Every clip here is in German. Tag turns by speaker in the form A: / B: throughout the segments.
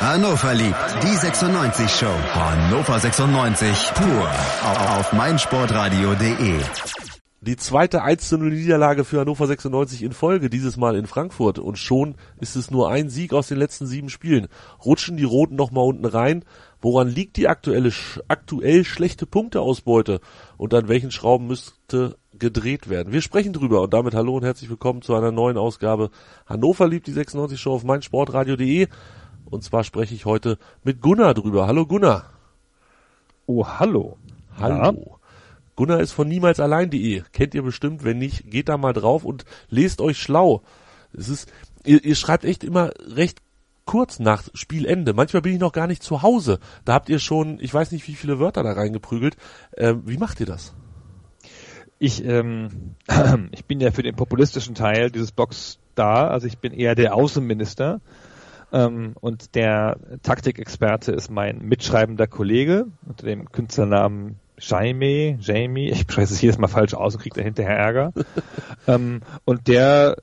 A: Hannover liebt die 96 Show. Hannover 96 pur auf meinsportradio.de.
B: Die zweite 1 0 Niederlage für Hannover 96 in Folge, dieses Mal in Frankfurt. Und schon ist es nur ein Sieg aus den letzten sieben Spielen. Rutschen die Roten nochmal unten rein. Woran liegt die aktuelle, aktuell schlechte Punkteausbeute? Und an welchen Schrauben müsste gedreht werden? Wir sprechen drüber und damit hallo und herzlich willkommen zu einer neuen Ausgabe Hannover liebt die 96 Show auf meinsportradio.de. Und zwar spreche ich heute mit Gunnar drüber. Hallo Gunnar.
C: Oh, hallo.
B: Hallo. Ja. Gunnar ist von niemalsallein.de. Kennt ihr bestimmt. Wenn nicht, geht da mal drauf und lest euch schlau. Es ist, ihr, ihr schreibt echt immer recht kurz nach Spielende. Manchmal bin ich noch gar nicht zu Hause. Da habt ihr schon, ich weiß nicht, wie viele Wörter da reingeprügelt. Ähm, wie macht ihr das?
C: Ich, ähm, ich bin ja für den populistischen Teil dieses Blogs da. Also ich bin eher der Außenminister. Ähm, und der Taktikexperte ist mein mitschreibender Kollege unter dem Künstlernamen Jaime, Jamie, ich spreche es jedes Mal falsch aus und kriege da hinterher Ärger. ähm, und der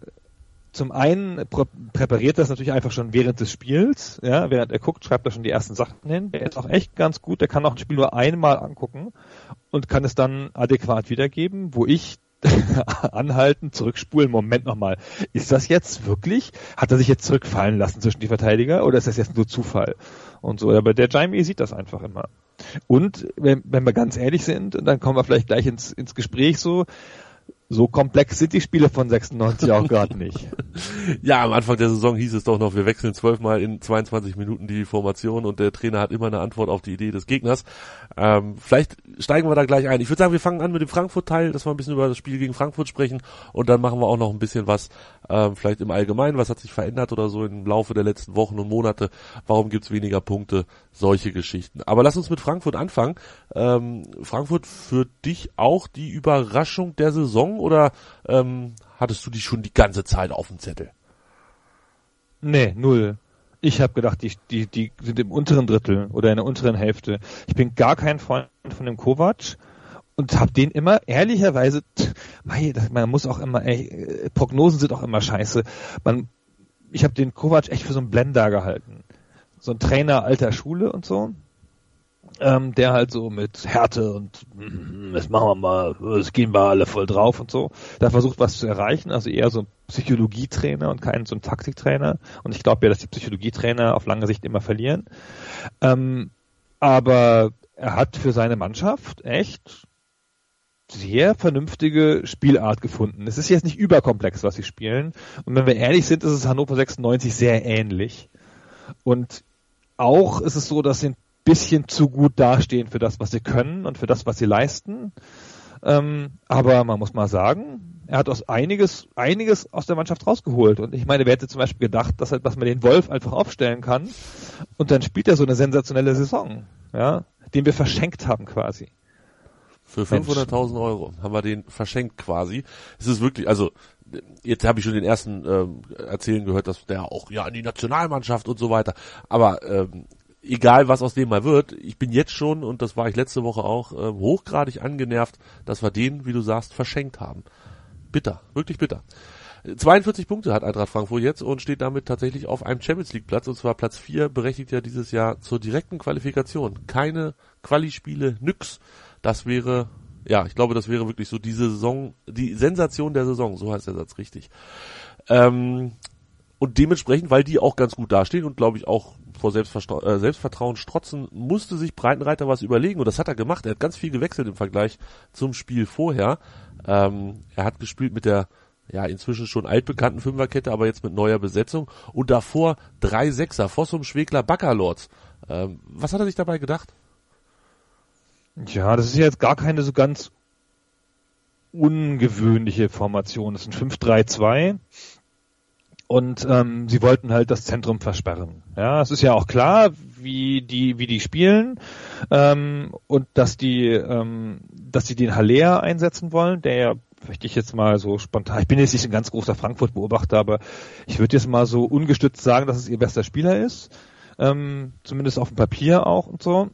C: zum einen prä präpariert das natürlich einfach schon während des Spiels, ja, während er guckt, schreibt er schon die ersten Sachen hin. Der ist auch echt ganz gut, der kann auch ein Spiel nur einmal angucken und kann es dann adäquat wiedergeben, wo ich anhalten, zurückspulen, Moment nochmal. Ist das jetzt wirklich? Hat er sich jetzt zurückfallen lassen zwischen die Verteidiger oder ist das jetzt nur Zufall? Und so, aber der Jaime sieht das einfach immer. Und wenn, wenn wir ganz ehrlich sind, dann kommen wir vielleicht gleich ins, ins Gespräch so, so komplex sind die Spiele von 96 auch gerade nicht.
B: ja, am Anfang der Saison hieß es doch noch, wir wechseln zwölfmal in 22 Minuten die Formation und der Trainer hat immer eine Antwort auf die Idee des Gegners. Ähm, vielleicht steigen wir da gleich ein. Ich würde sagen, wir fangen an mit dem Frankfurt-Teil, dass wir ein bisschen über das Spiel gegen Frankfurt sprechen und dann machen wir auch noch ein bisschen was, ähm, vielleicht im Allgemeinen, was hat sich verändert oder so im Laufe der letzten Wochen und Monate, warum gibt's weniger Punkte, solche Geschichten. Aber lass uns mit Frankfurt anfangen. Ähm, Frankfurt für dich auch die Überraschung der Saison oder ähm, hattest du die schon die ganze Zeit auf dem Zettel?
C: Nee, null. Ich habe gedacht, die, die, die sind im unteren Drittel oder in der unteren Hälfte. Ich bin gar kein Freund von dem Kovac und habe den immer ehrlicherweise, man muss auch immer, ey, Prognosen sind auch immer scheiße. Man, ich habe den Kovac echt für so einen Blender gehalten. So ein Trainer alter Schule und so ähm, der halt so mit Härte und mm, das machen wir mal, das gehen wir alle voll drauf und so, da versucht was zu erreichen, also eher so ein Psychologietrainer und kein so ein Taktiktrainer. Und ich glaube ja, dass die Psychologietrainer auf lange Sicht immer verlieren. Ähm, aber er hat für seine Mannschaft echt sehr vernünftige Spielart gefunden. Es ist jetzt nicht überkomplex, was sie spielen. Und wenn wir ehrlich sind, ist es Hannover 96 sehr ähnlich. Und auch ist es so, dass sie ein bisschen zu gut dastehen für das, was sie können und für das, was sie leisten. Ähm, aber man muss mal sagen, er hat aus einiges, einiges aus der Mannschaft rausgeholt. Und ich meine, wer hätte zum Beispiel gedacht, dass, er, dass man den Wolf einfach aufstellen kann und dann spielt er so eine sensationelle Saison, ja, den wir verschenkt haben quasi.
B: Für 500.000 Euro haben wir den verschenkt quasi. Es ist wirklich, also jetzt habe ich schon den ersten ähm, erzählen gehört, dass der auch ja in die Nationalmannschaft und so weiter. Aber ähm, egal was aus dem mal wird, ich bin jetzt schon, und das war ich letzte Woche auch, äh, hochgradig angenervt, dass wir den, wie du sagst, verschenkt haben. Bitter, wirklich bitter. 42 Punkte hat Eintracht Frankfurt jetzt und steht damit tatsächlich auf einem Champions League Platz und zwar Platz 4 berechtigt ja dieses Jahr zur direkten Qualifikation. Keine Quali-Spiele, nix. Das wäre, ja, ich glaube, das wäre wirklich so diese Saison, die Sensation der Saison, so heißt der Satz richtig. Ähm, und dementsprechend, weil die auch ganz gut dastehen und glaube ich auch vor Selbstvertra äh, Selbstvertrauen strotzen, musste sich Breitenreiter was überlegen und das hat er gemacht. Er hat ganz viel gewechselt im Vergleich zum Spiel vorher. Ähm, er hat gespielt mit der ja inzwischen schon altbekannten Fünferkette, aber jetzt mit neuer Besetzung und davor drei Sechser, Fossum, Schwegler, Baccalords. Ähm, was hat er sich dabei gedacht?
C: Ja, das ist jetzt gar keine so ganz ungewöhnliche Formation. Das ein 5-3-2 und ähm, sie wollten halt das Zentrum versperren. Ja, es ist ja auch klar, wie die wie die spielen ähm, und dass die ähm, dass sie den Haller einsetzen wollen, der ja möchte ich jetzt mal so spontan, ich bin jetzt nicht ein ganz großer Frankfurt-Beobachter, aber ich würde jetzt mal so ungestützt sagen, dass es ihr bester Spieler ist, ähm, zumindest auf dem Papier auch und so.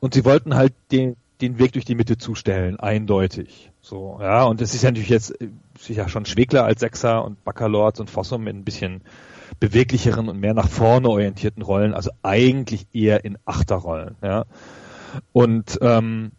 C: Und sie wollten halt den den Weg durch die Mitte zustellen, eindeutig. So, ja, und es ist ja natürlich jetzt sicher schon Schwegler als Sechser und Baccalords und Fossum mit ein bisschen, beweglicheren und mehr nach vorne orientierten Rollen, also eigentlich eher in Achterrollen. Ja. Und ähm,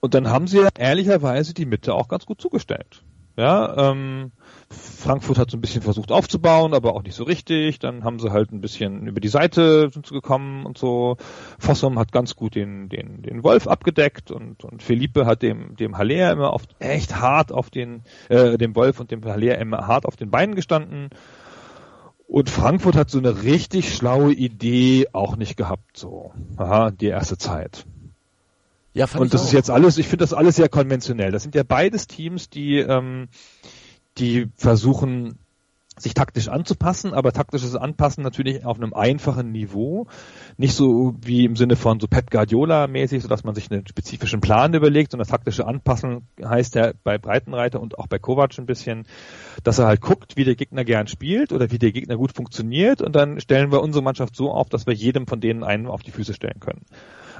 C: und dann haben sie ehrlicherweise die Mitte auch ganz gut zugestellt. Ja, ähm, Frankfurt hat so ein bisschen versucht aufzubauen, aber auch nicht so richtig. Dann haben sie halt ein bisschen über die Seite sind sie gekommen und so. Fossum hat ganz gut den, den, den Wolf abgedeckt und, und Felipe hat dem, dem Haller immer auf, echt hart auf den, äh, dem Wolf und dem Haller immer hart auf den Beinen gestanden. Und Frankfurt hat so eine richtig schlaue Idee auch nicht gehabt, so, aha, die erste Zeit. Ja, fand und das auch. ist jetzt alles, ich finde das alles sehr konventionell. Das sind ja beides Teams, die, ähm, die versuchen, sich taktisch anzupassen, aber taktisches Anpassen natürlich auf einem einfachen Niveau. Nicht so wie im Sinne von so Pep Guardiola mäßig, so dass man sich einen spezifischen Plan überlegt, sondern taktische Anpassen heißt ja bei Breitenreiter und auch bei Kovac ein bisschen, dass er halt guckt, wie der Gegner gern spielt oder wie der Gegner gut funktioniert und dann stellen wir unsere Mannschaft so auf, dass wir jedem von denen einen auf die Füße stellen können.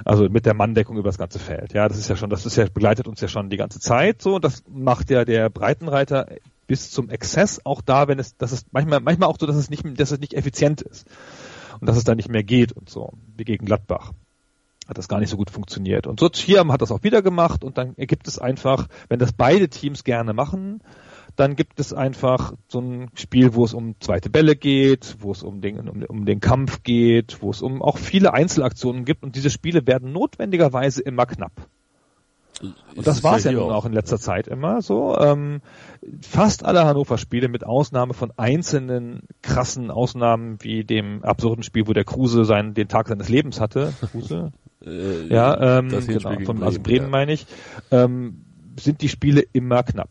C: Also mit der Manndeckung über das ganze Feld. Ja, das ist ja schon, das ist ja, begleitet uns ja schon die ganze Zeit so. Und das macht ja der Breitenreiter bis zum Exzess auch da, wenn es, das ist manchmal, manchmal auch so, dass es nicht, dass es nicht effizient ist. Und dass es da nicht mehr geht und so. Wie gegen Gladbach hat das gar nicht so gut funktioniert. Und so hier hat das auch wieder gemacht und dann ergibt es einfach, wenn das beide Teams gerne machen, dann gibt es einfach so ein Spiel, wo es um zweite Bälle geht, wo es um den, um, um den Kampf geht, wo es um auch viele Einzelaktionen gibt und diese Spiele werden notwendigerweise immer knapp. Und das war es ja, ja nun auch in letzter Zeit immer so. Ähm, fast alle Hannover-Spiele mit Ausnahme von einzelnen krassen Ausnahmen wie dem absurden Spiel, wo der Kruse seinen, den Tag seines Lebens hatte. Kruse? äh, ja, ähm, genau, von, also Bremen ja. meine ich, ähm, sind die Spiele immer knapp.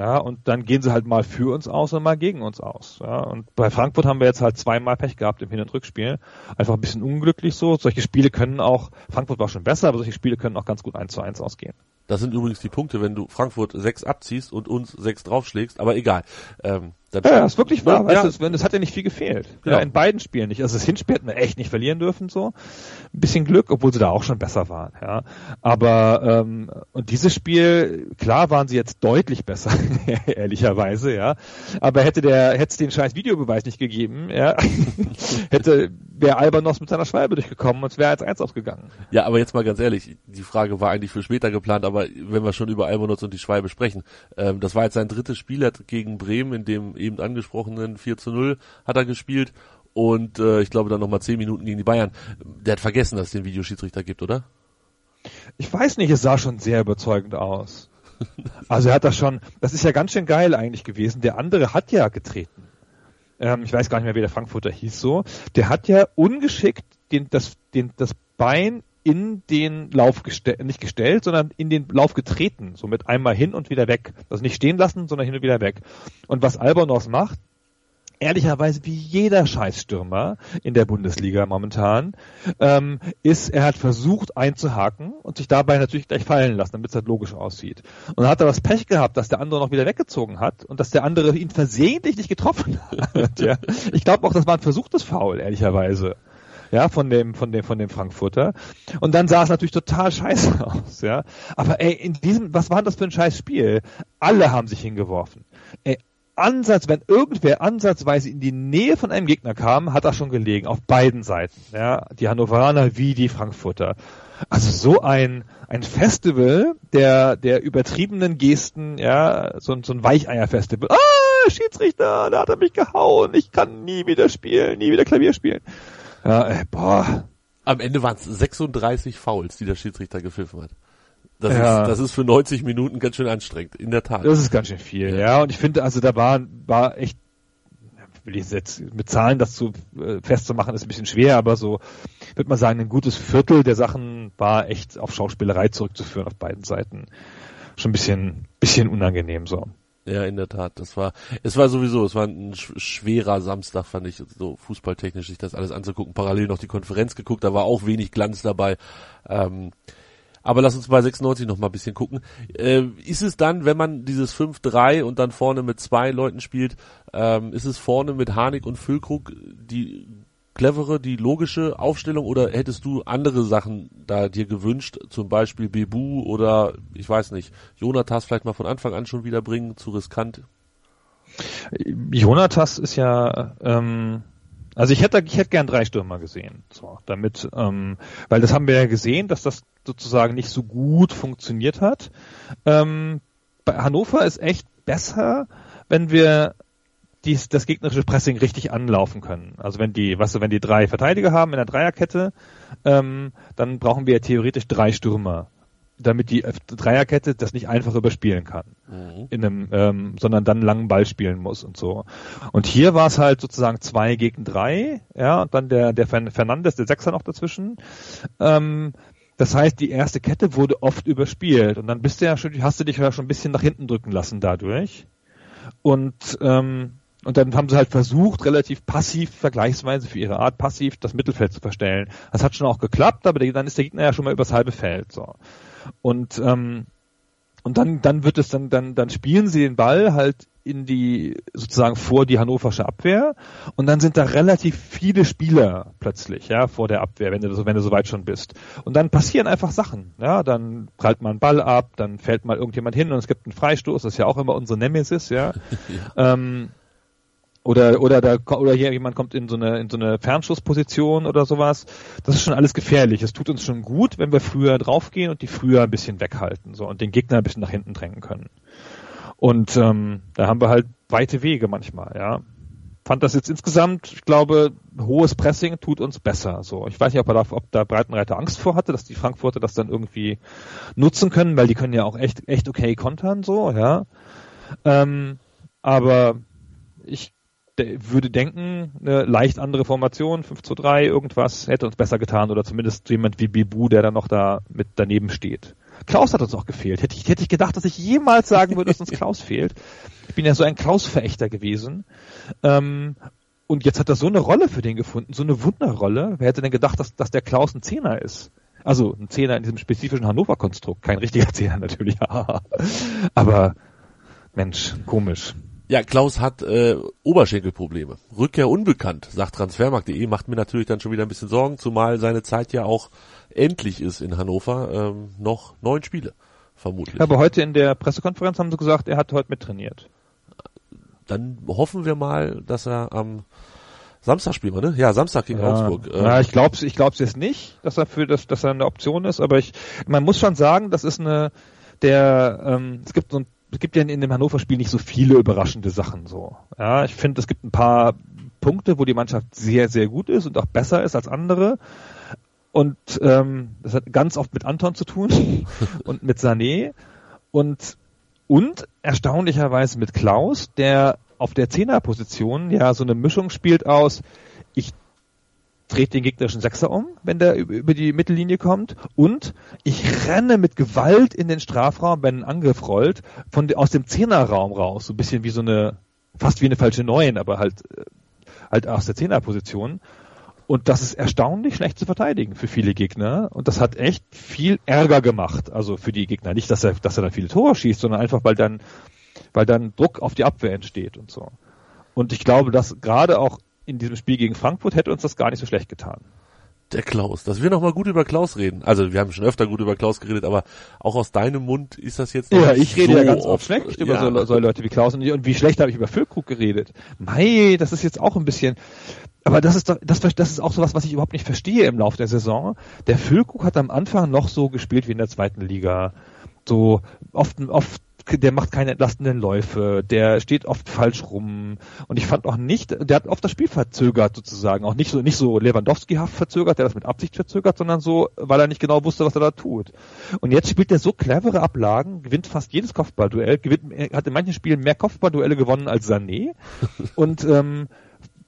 C: Ja, und dann gehen sie halt mal für uns aus und mal gegen uns aus. Ja, und bei Frankfurt haben wir jetzt halt zweimal Pech gehabt im Hin- und Rückspiel. Einfach ein bisschen unglücklich so. Solche Spiele können auch, Frankfurt war schon besser, aber solche Spiele können auch ganz gut eins zu eins ausgehen.
B: Das sind übrigens die Punkte, wenn du Frankfurt sechs abziehst und uns sechs draufschlägst, aber egal.
C: Ähm, ja, das ist wirklich wahr, ja. weißt du, es hat ja nicht viel gefehlt. Ja. ja. in beiden Spielen nicht. Also das Hinspiel hätten wir echt nicht verlieren dürfen, so. Ein bisschen Glück, obwohl sie da auch schon besser waren, ja. Aber, ähm, und dieses Spiel, klar waren sie jetzt deutlich besser, ehrlicherweise, ja. Aber hätte der, hätte es den scheiß Videobeweis nicht gegeben, ja, hätte, wäre Albanos mit seiner Schwalbe durchgekommen und es wäre als eins ausgegangen.
B: Ja, aber jetzt mal ganz ehrlich, die Frage war eigentlich für später geplant, aber wenn wir schon über Albanos und die Schwalbe sprechen, ähm, das war jetzt sein drittes Spiel gegen Bremen, in dem eben angesprochenen 4 zu 0 hat er gespielt und äh, ich glaube dann nochmal 10 Minuten gegen die Bayern. Der hat vergessen, dass es den Videoschiedsrichter gibt, oder?
C: Ich weiß nicht, es sah schon sehr überzeugend aus. Also er hat das schon, das ist ja ganz schön geil eigentlich gewesen. Der andere hat ja getreten ähm, ich weiß gar nicht mehr, wie der Frankfurter hieß so, der hat ja ungeschickt den, das, den, das Bein in den Lauf gestellt, nicht gestellt, sondern in den Lauf getreten, so mit einmal hin und wieder weg. Also nicht stehen lassen, sondern hin und wieder weg. Und was Albonos macht, ehrlicherweise wie jeder Scheißstürmer in der Bundesliga momentan, ähm, ist, er hat versucht einzuhaken und sich dabei natürlich gleich fallen lassen, damit es halt logisch aussieht. Und dann hat er das Pech gehabt, dass der andere noch wieder weggezogen hat und dass der andere ihn versehentlich nicht getroffen hat. ja. Ich glaube auch, das war ein versuchtes Foul, ehrlicherweise ja, von dem, von dem, von dem Frankfurter. Und dann sah es natürlich total scheiße aus, ja. Aber ey, in diesem, was war das für ein scheiß Spiel? Alle haben sich hingeworfen. Ey, Ansatz, wenn irgendwer ansatzweise in die Nähe von einem Gegner kam, hat er schon gelegen, auf beiden Seiten. Ja, die Hannoveraner wie die Frankfurter. Also so ein, ein Festival der, der übertriebenen Gesten, ja, so, so ein Weicheierfestival. Ah, Schiedsrichter, da hat er mich gehauen, ich kann nie wieder spielen, nie wieder Klavier spielen. Ja, ey, boah.
B: Am Ende waren es 36 Fouls, die der Schiedsrichter gepfiffen hat. Das, ja. ist, das ist für 90 Minuten ganz schön anstrengend, in der Tat.
C: Das ist ganz schön viel, ja. ja. Und ich finde, also da war, war echt, will ich jetzt mit Zahlen das zu äh, festzumachen, ist ein bisschen schwer, aber so, würde man sagen, ein gutes Viertel der Sachen war echt auf Schauspielerei zurückzuführen auf beiden Seiten. Schon ein bisschen, bisschen unangenehm so.
B: Ja, in der Tat. Das war, es war sowieso, es war ein schwerer Samstag, fand ich, so fußballtechnisch sich das alles anzugucken. Parallel noch die Konferenz geguckt, da war auch wenig Glanz dabei. Ähm, aber lass uns bei 96 noch mal ein bisschen gucken. Äh, ist es dann, wenn man dieses 5-3 und dann vorne mit zwei Leuten spielt, ähm, ist es vorne mit Harnik und Füllkrug die clevere, die logische Aufstellung oder hättest du andere Sachen da dir gewünscht, zum Beispiel Bebu oder ich weiß nicht, Jonathas vielleicht mal von Anfang an schon wieder bringen, zu riskant?
C: Jonatas ist ja, ähm, also ich hätte, ich hätte gern drei Stürmer gesehen, so, damit, ähm, weil das haben wir ja gesehen, dass das sozusagen nicht so gut funktioniert hat. Ähm, bei Hannover ist echt besser, wenn wir dies, das gegnerische Pressing richtig anlaufen können. Also wenn die, weißt du, wenn die drei Verteidiger haben in der Dreierkette, ähm, dann brauchen wir theoretisch drei Stürmer damit die Dreierkette das nicht einfach überspielen kann, mhm. in einem, ähm, sondern dann einen langen Ball spielen muss und so. Und hier war es halt sozusagen zwei gegen drei, ja, und dann der der Fernandes, der Sechser noch dazwischen. Ähm, das heißt, die erste Kette wurde oft überspielt und dann bist du ja schon, hast du dich ja schon ein bisschen nach hinten drücken lassen dadurch. Und ähm, und dann haben sie halt versucht, relativ passiv, vergleichsweise für ihre Art, passiv das Mittelfeld zu verstellen. Das hat schon auch geklappt, aber dann ist der Gegner ja schon mal übers halbe Feld. So. Und ähm, und dann dann wird es dann dann dann spielen sie den Ball halt in die sozusagen vor die hannoversche Abwehr. Und dann sind da relativ viele Spieler plötzlich ja vor der Abwehr wenn du so wenn du so weit schon bist. Und dann passieren einfach Sachen ja. Dann prallt man einen Ball ab dann fällt mal irgendjemand hin und es gibt einen Freistoß das ist ja auch immer unsere Nemesis ja, ja. Ähm, oder, oder da, oder hier jemand kommt in so eine, in so eine Fernschussposition oder sowas. Das ist schon alles gefährlich. Es tut uns schon gut, wenn wir früher draufgehen und die früher ein bisschen weghalten, so, und den Gegner ein bisschen nach hinten drängen können. Und, ähm, da haben wir halt weite Wege manchmal, ja. Fand das jetzt insgesamt, ich glaube, hohes Pressing tut uns besser, so. Ich weiß nicht, ob, er da, ob da Breitenreiter Angst vor hatte, dass die Frankfurter das dann irgendwie nutzen können, weil die können ja auch echt, echt okay kontern, so, ja. Ähm, aber ich würde denken, eine leicht andere Formation, 5 zu 3, irgendwas, hätte uns besser getan oder zumindest jemand wie Bibu, der dann noch da mit daneben steht. Klaus hat uns auch gefehlt. Hätte ich, hätte ich gedacht, dass ich jemals sagen würde, dass uns Klaus fehlt. Ich bin ja so ein Klaus-Verächter gewesen. Ähm, und jetzt hat er so eine Rolle für den gefunden, so eine Wunderrolle. Wer hätte denn gedacht, dass, dass der Klaus ein Zehner ist? Also ein Zehner in diesem spezifischen Hannover-Konstrukt. Kein richtiger Zehner natürlich. Aber Mensch, komisch.
B: Ja, Klaus hat äh, Oberschenkelprobleme. Rückkehr unbekannt, sagt Transfermarkt.de, macht mir natürlich dann schon wieder ein bisschen Sorgen, zumal seine Zeit ja auch endlich ist in Hannover. Ähm, noch neun Spiele, vermutlich.
C: Aber heute in der Pressekonferenz haben sie gesagt, er hat heute mit trainiert.
B: Dann hoffen wir mal, dass er am Samstag spielen wir, ne? Ja, Samstag gegen
C: ja.
B: Augsburg.
C: Ähm. Ja, ich glaube ich glaub's jetzt nicht, dass er für das, dass er eine Option ist, aber ich, man muss schon sagen, das ist eine, der, ähm, es gibt so ein es gibt ja in dem Hannover-Spiel nicht so viele überraschende Sachen so. Ja, ich finde, es gibt ein paar Punkte, wo die Mannschaft sehr, sehr gut ist und auch besser ist als andere. Und ähm, das hat ganz oft mit Anton zu tun und mit Sané und und erstaunlicherweise mit Klaus, der auf der Zehnerposition ja so eine Mischung spielt aus, dreht den gegnerischen Sechser um, wenn der über die Mittellinie kommt und ich renne mit Gewalt in den Strafraum, wenn ein Angriff rollt, von aus dem Zehnerraum raus, so ein bisschen wie so eine, fast wie eine falsche Neun, aber halt, äh, halt aus der Zehnerposition. Und das ist erstaunlich schlecht zu verteidigen für viele Gegner. Und das hat echt viel Ärger gemacht. Also für die Gegner. Nicht, dass er, dass er dann viele Tore schießt, sondern einfach, weil dann, weil dann Druck auf die Abwehr entsteht und so. Und ich glaube, dass gerade auch in diesem Spiel gegen Frankfurt hätte uns das gar nicht so schlecht getan.
B: Der Klaus, dass wir nochmal gut über Klaus reden. Also wir haben schon öfter gut über Klaus geredet, aber auch aus deinem Mund ist das jetzt
C: Ja, ich rede so ja ganz oft schlecht über ja. so, so, Leute wie Klaus und, und wie schlecht habe ich über Füllkrug geredet. Mei, das ist jetzt auch ein bisschen, aber das ist doch, das, das ist auch sowas, was ich überhaupt nicht verstehe im Laufe der Saison. Der Füllkrug hat am Anfang noch so gespielt wie in der zweiten Liga. So oft, oft der macht keine entlastenden Läufe, der steht oft falsch rum und ich fand auch nicht, der hat oft das Spiel verzögert sozusagen, auch nicht so nicht so Lewandowski-haft verzögert, der das mit Absicht verzögert, sondern so, weil er nicht genau wusste, was er da tut. Und jetzt spielt er so clevere Ablagen, gewinnt fast jedes Kopfballduell, gewinnt, hat in manchen Spielen mehr Kopfballduelle gewonnen als Sané und ähm,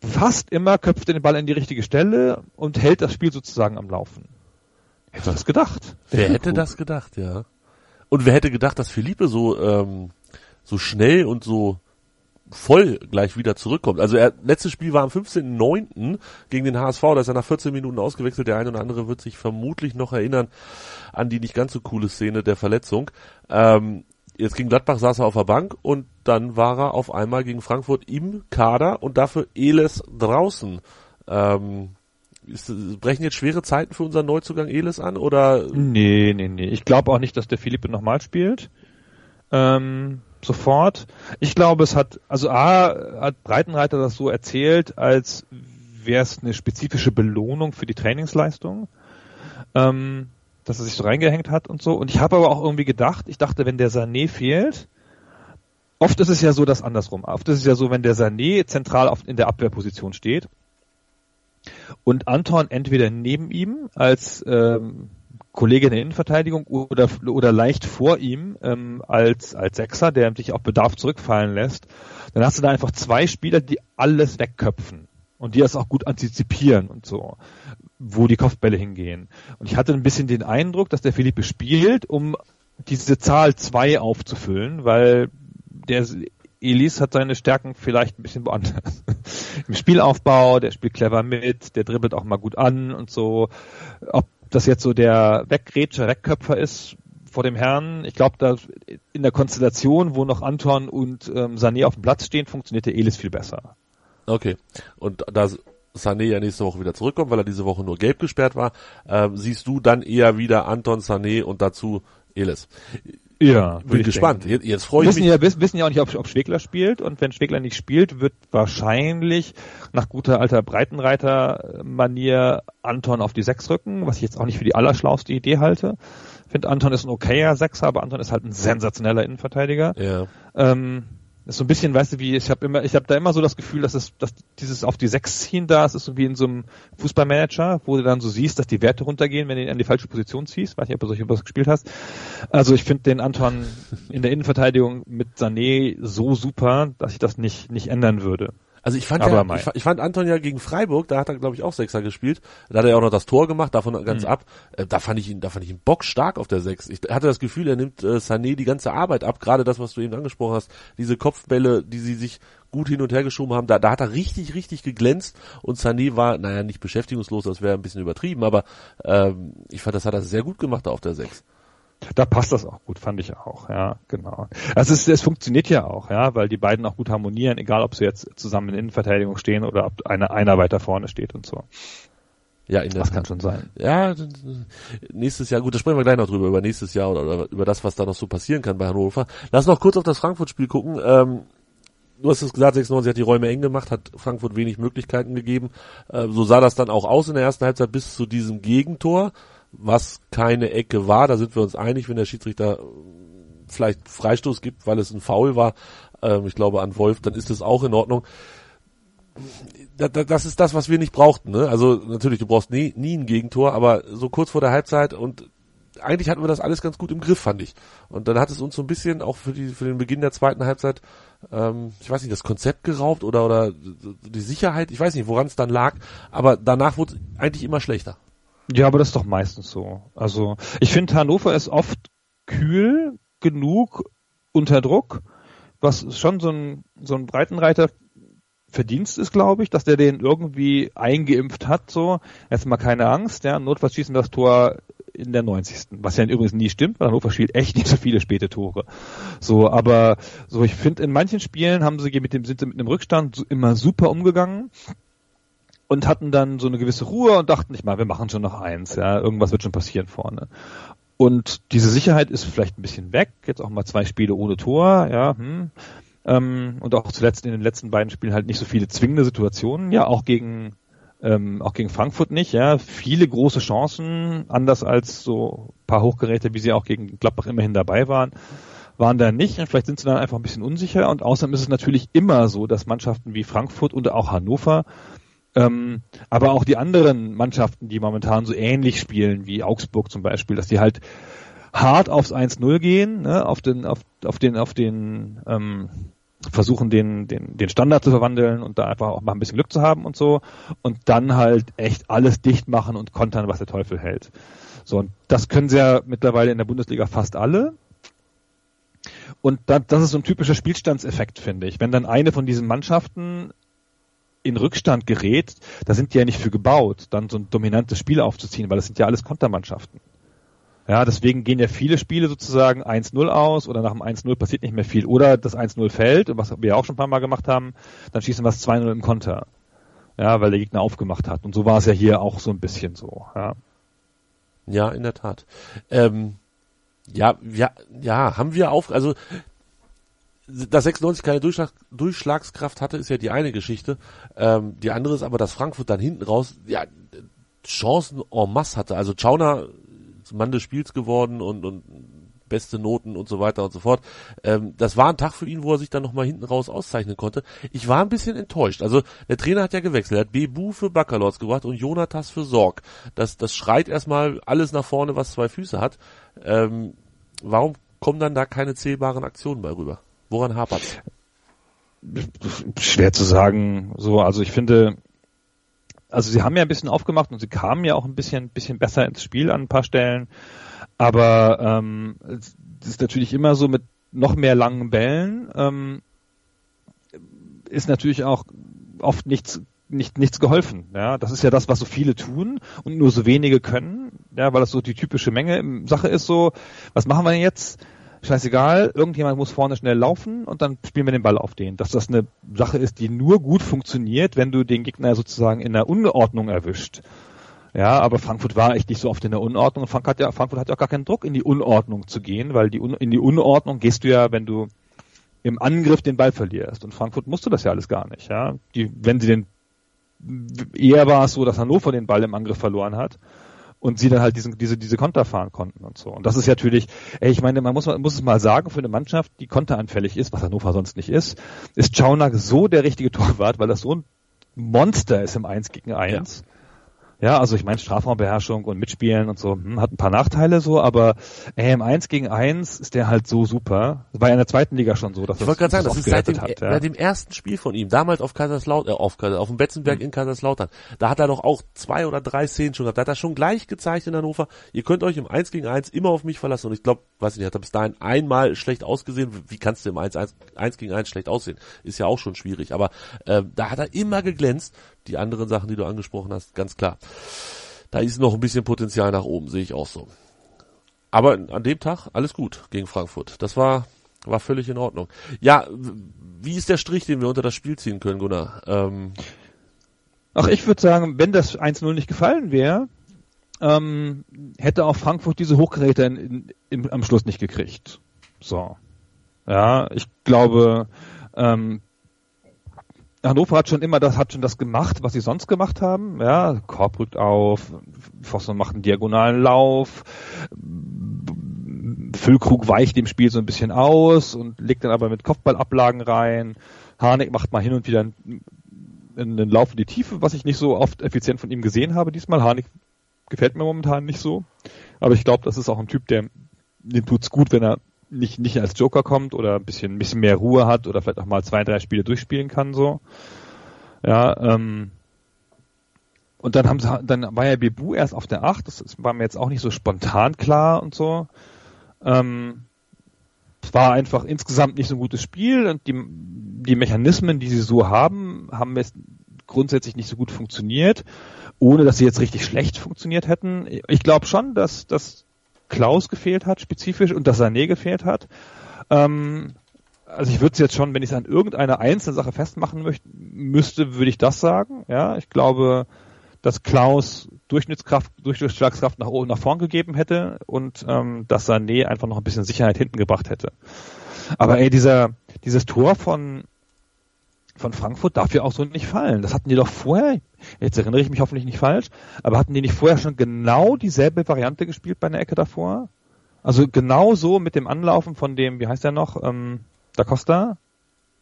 C: fast immer köpft er den Ball in die richtige Stelle und hält das Spiel sozusagen am Laufen. Hätte das gedacht?
B: Wer hätte das gedacht, ja. Und wer hätte gedacht, dass Philippe so, ähm, so schnell und so voll gleich wieder zurückkommt. Also er, letztes Spiel war am 15.09. gegen den HSV, da ist er nach 14 Minuten ausgewechselt. Der eine oder andere wird sich vermutlich noch erinnern an die nicht ganz so coole Szene der Verletzung. Ähm, jetzt gegen Gladbach saß er auf der Bank und dann war er auf einmal gegen Frankfurt im Kader und dafür Eles draußen. Ähm, ist, brechen jetzt schwere Zeiten für unseren Neuzugang Elis an oder?
C: Nee, nee, nee. Ich glaube auch nicht, dass der Philippe nochmal spielt. Ähm, sofort. Ich glaube, es hat, also A, hat Breitenreiter das so erzählt, als wäre es eine spezifische Belohnung für die Trainingsleistung, ähm, dass er sich so reingehängt hat und so. Und ich habe aber auch irgendwie gedacht, ich dachte, wenn der Sané fehlt, oft ist es ja so, dass andersrum. Oft ist es ja so, wenn der Sané zentral auf, in der Abwehrposition steht und Anton entweder neben ihm als ähm, Kollege in der Innenverteidigung oder, oder leicht vor ihm ähm, als, als Sechser, der sich auf Bedarf zurückfallen lässt, dann hast du da einfach zwei Spieler, die alles wegköpfen und die das auch gut antizipieren und so, wo die Kopfbälle hingehen. Und ich hatte ein bisschen den Eindruck, dass der Philippe spielt, um diese Zahl zwei aufzufüllen, weil der Elis hat seine Stärken vielleicht ein bisschen woanders. Im Spielaufbau, der spielt clever mit, der dribbelt auch mal gut an und so. Ob das jetzt so der Weggrätscher, Wegköpfer ist vor dem Herrn, ich glaube, da in der Konstellation, wo noch Anton und ähm, Sané auf dem Platz stehen, funktioniert der Elis viel besser.
B: Okay. Und da Sané ja nächste Woche wieder zurückkommt, weil er diese Woche nur gelb gesperrt war, äh, siehst du dann eher wieder Anton Sané und dazu Elis.
C: Ja,
B: bin gespannt. Jetzt, jetzt freue ich
C: wissen
B: mich.
C: Ja, wissen ja auch nicht, ob, ob Schwegler spielt und wenn Schwegler nicht spielt, wird wahrscheinlich nach guter alter Breitenreiter-Manier Anton auf die Sechs rücken, was ich jetzt auch nicht für die allerschlauste Idee halte. Ich finde, Anton ist ein okayer Sechser, aber Anton ist halt ein sensationeller Innenverteidiger.
B: Ja.
C: Ähm, ist so ein bisschen, weißt du, wie ich habe immer, ich habe da immer so das Gefühl, dass es, dass dieses auf die Sechs ziehen da, es ist so wie in so einem Fußballmanager, wo du dann so siehst, dass die Werte runtergehen, wenn du ihn an die falsche Position ziehst. Weiß nicht, ob du solche was gespielt hast. Also ich finde den Anton in der Innenverteidigung mit Sané so super, dass ich das nicht nicht ändern würde.
B: Also ich fand, ja, ich, ich, fand Anton ja gegen Freiburg, da hat er glaube ich auch Sechser gespielt. Da hat er ja auch noch das Tor gemacht, davon ganz mhm. ab. Äh, da fand ich ihn, da fand ich ihn bockstark auf der Sechs. Ich hatte das Gefühl, er nimmt äh, Sané die ganze Arbeit ab, gerade das, was du eben angesprochen hast, diese Kopfbälle, die sie sich gut hin und her geschoben haben, da, da hat er richtig, richtig geglänzt und Sané war, naja, nicht beschäftigungslos, das wäre ein bisschen übertrieben, aber ähm, ich fand, das hat er sehr gut gemacht da auf der Sechs.
C: Da passt das auch gut, fand ich auch, ja, genau. Also es, es funktioniert ja auch, ja, weil die beiden auch gut harmonieren, egal ob sie jetzt zusammen in Innenverteidigung stehen oder ob einer, einer weiter vorne steht und so.
B: Ja, in
C: das kann schon sein.
B: Ja, nächstes Jahr, gut, da sprechen wir gleich noch drüber, über nächstes Jahr oder, oder über das, was da noch so passieren kann bei Hannover. Lass noch kurz auf das Frankfurt-Spiel gucken. Ähm, du hast es gesagt, 96 hat die Räume eng gemacht, hat Frankfurt wenig Möglichkeiten gegeben. Äh, so sah das dann auch aus in der ersten Halbzeit bis zu diesem Gegentor was keine Ecke war. Da sind wir uns einig, wenn der Schiedsrichter äh, vielleicht Freistoß gibt, weil es ein Foul war, ähm, ich glaube an Wolf, dann ist das auch in Ordnung. Das ist das, was wir nicht brauchten. Ne? Also natürlich, du brauchst nie, nie ein Gegentor, aber so kurz vor der Halbzeit und eigentlich hatten wir das alles ganz gut im Griff, fand ich. Und dann hat es uns so ein bisschen auch für, die, für den Beginn der zweiten Halbzeit, ähm, ich weiß nicht, das Konzept geraubt oder, oder die Sicherheit, ich weiß nicht, woran es dann lag, aber danach wurde es eigentlich immer schlechter.
C: Ja, aber das ist doch meistens so. Also ich finde, Hannover ist oft kühl genug unter Druck, was schon so ein, so ein Breitenreiter Verdienst ist, glaube ich, dass der den irgendwie eingeimpft hat, so. Erstmal keine Angst, ja. Notfalls schießen das Tor in der 90. Was ja übrigens nie stimmt, weil Hannover spielt echt nicht so viele späte Tore. So, aber so, ich finde, in manchen Spielen haben sie mit dem, sind sie mit einem Rückstand immer super umgegangen und hatten dann so eine gewisse Ruhe und dachten nicht mal, wir machen schon noch eins, ja, irgendwas wird schon passieren vorne. Und diese Sicherheit ist vielleicht ein bisschen weg, jetzt auch mal zwei Spiele ohne Tor, ja, hm. ähm, und auch zuletzt in den letzten beiden Spielen halt nicht so viele zwingende Situationen, ja, auch gegen ähm, auch gegen Frankfurt nicht, ja, viele große Chancen, anders als so paar Hochgeräte, wie sie auch gegen Gladbach immerhin dabei waren waren da nicht und vielleicht sind sie dann einfach ein bisschen unsicher und außerdem ist es natürlich immer so, dass Mannschaften wie Frankfurt und auch Hannover ähm, aber auch die anderen Mannschaften, die momentan so ähnlich spielen wie Augsburg zum Beispiel, dass die halt hart aufs 1-0 gehen, ne, auf den, auf, auf den, auf den, ähm, versuchen den, den, den Standard zu verwandeln und da einfach auch mal ein bisschen Glück zu haben und so und dann halt echt alles dicht machen und kontern, was der Teufel hält. So, und das können sie ja mittlerweile in der Bundesliga fast alle. Und das, das ist so ein typischer Spielstandseffekt, finde ich. Wenn dann eine von diesen Mannschaften in Rückstand gerät, da sind die ja nicht für gebaut, dann so ein dominantes Spiel aufzuziehen, weil das sind ja alles Kontermannschaften. Ja, deswegen gehen ja viele Spiele sozusagen 1-0 aus oder nach dem 1-0 passiert nicht mehr viel. Oder das 1-0 fällt, was wir ja auch schon ein paar Mal gemacht haben, dann schießen wir es 2-0 im Konter. Ja, weil der Gegner aufgemacht hat. Und so war es ja hier auch so ein bisschen so, ja.
B: Ja, in der Tat. Ähm, ja, ja, ja, haben wir auf, also dass 96 keine Durchschlag, Durchschlagskraft hatte, ist ja die eine Geschichte. Ähm, die andere ist aber, dass Frankfurt dann hinten raus ja Chancen en masse hatte. Also Chauner Mann des Spiels geworden und, und beste Noten und so weiter und so fort. Ähm, das war ein Tag für ihn, wo er sich dann nochmal hinten raus auszeichnen konnte. Ich war ein bisschen enttäuscht. Also der Trainer hat ja gewechselt. Er hat Bebu für Baccalords gebracht und Jonatas für Sorg. Das, das schreit erstmal alles nach vorne, was zwei Füße hat. Ähm, warum kommen dann da keine zählbaren Aktionen bei rüber? Woran hapert's?
C: Schwer zu sagen. So, also ich finde, also sie haben ja ein bisschen aufgemacht und sie kamen ja auch ein bisschen, bisschen besser ins Spiel an ein paar Stellen. Aber ähm, es ist natürlich immer so mit noch mehr langen Bällen ähm, ist natürlich auch oft nichts nicht, nichts geholfen. Ja, das ist ja das, was so viele tun und nur so wenige können. Ja, weil das so die typische Menge Sache ist so. Was machen wir denn jetzt? Scheißegal, irgendjemand muss vorne schnell laufen und dann spielen wir den Ball auf den. Dass das eine Sache ist, die nur gut funktioniert, wenn du den Gegner sozusagen in der Unordnung erwischt. Ja, aber Frankfurt war echt nicht so oft in der Unordnung. Frankfurt hat ja, Frankfurt hat ja auch gar keinen Druck, in die Unordnung zu gehen, weil die in die Unordnung gehst du ja, wenn du im Angriff den Ball verlierst. Und Frankfurt musste das ja alles gar nicht. Ja, die, wenn sie den eher war es so, dass Hannover den Ball im Angriff verloren hat und sie dann halt diesen, diese, diese Konter fahren konnten und so. Und das ist natürlich, ey, ich meine, man muss, muss es mal sagen, für eine Mannschaft, die konteranfällig ist, was Hannover sonst nicht ist, ist Czaunak so der richtige Torwart, weil das so ein Monster ist im 1 gegen 1. Ja. Ja, also ich meine Strafraumbeherrschung und Mitspielen und so, hm, hat ein paar Nachteile so, aber ey, im 1 gegen 1 ist der halt so super. Das war ja in der zweiten Liga schon so, dass
B: ich wollte gerade sagen, das ist seit dem,
C: hat,
B: ja. seit dem ersten Spiel von ihm, damals auf Kaiserslautern, äh, auf, auf dem Betzenberg mhm. in Kaiserslautern, da hat er doch auch zwei oder drei Szenen schon gehabt, da hat er schon gleich gezeigt in Hannover, ihr könnt euch im 1 gegen 1 immer auf mich verlassen und ich glaube, weiß ich nicht, hat er bis dahin einmal schlecht ausgesehen, wie kannst du im 1, 1, 1 gegen 1 schlecht aussehen? Ist ja auch schon schwierig, aber äh, da hat er immer geglänzt die anderen Sachen, die du angesprochen hast, ganz klar. Da ist noch ein bisschen Potenzial nach oben, sehe ich auch so. Aber an dem Tag alles gut gegen Frankfurt. Das war, war völlig in Ordnung. Ja, wie ist der Strich, den wir unter das Spiel ziehen können, Gunnar? Ähm,
C: Ach, ich würde sagen, wenn das 1-0 nicht gefallen wäre, ähm, hätte auch Frankfurt diese Hochgeräte in, in, in, am Schluss nicht gekriegt. So. Ja, ich glaube, ähm, Hannover hat schon immer das, hat schon das gemacht, was sie sonst gemacht haben. Ja, Korb rückt auf, Vossen macht einen diagonalen Lauf, Füllkrug weicht dem Spiel so ein bisschen aus und legt dann aber mit Kopfballablagen rein. Harnik macht mal hin und wieder einen, einen Lauf in die Tiefe, was ich nicht so oft effizient von ihm gesehen habe diesmal. Harnik gefällt mir momentan nicht so. Aber ich glaube, das ist auch ein Typ, der dem tut's gut, wenn er nicht, nicht als Joker kommt oder ein bisschen, ein bisschen mehr Ruhe hat oder vielleicht auch mal zwei, drei Spiele durchspielen kann, so. Ja, ähm, und dann haben sie, dann war ja Bebu erst auf der 8, das war mir jetzt auch nicht so spontan klar und so. Ähm, es war einfach insgesamt nicht so ein gutes Spiel und die, die Mechanismen, die sie so haben, haben jetzt grundsätzlich nicht so gut funktioniert, ohne dass sie jetzt richtig schlecht funktioniert hätten. Ich glaube schon, dass, dass Klaus gefehlt hat, spezifisch, und dass Sané gefehlt hat. Ähm, also ich würde es jetzt schon, wenn ich es an irgendeiner einzelnen Sache festmachen möchte, müsste, würde ich das sagen. Ja, ich glaube, dass Klaus Durchschnittskraft, Durchschlagskraft nach oben, nach vorn gegeben hätte und ähm, dass Sané einfach noch ein bisschen Sicherheit hinten gebracht hätte. Aber ey, dieser, dieses Tor von von Frankfurt darf ja auch so nicht fallen. Das hatten die doch vorher, jetzt erinnere ich mich hoffentlich nicht falsch, aber hatten die nicht vorher schon genau dieselbe Variante gespielt bei einer Ecke davor? Also genau so mit dem Anlaufen von dem, wie heißt der noch, ähm, Da Costa?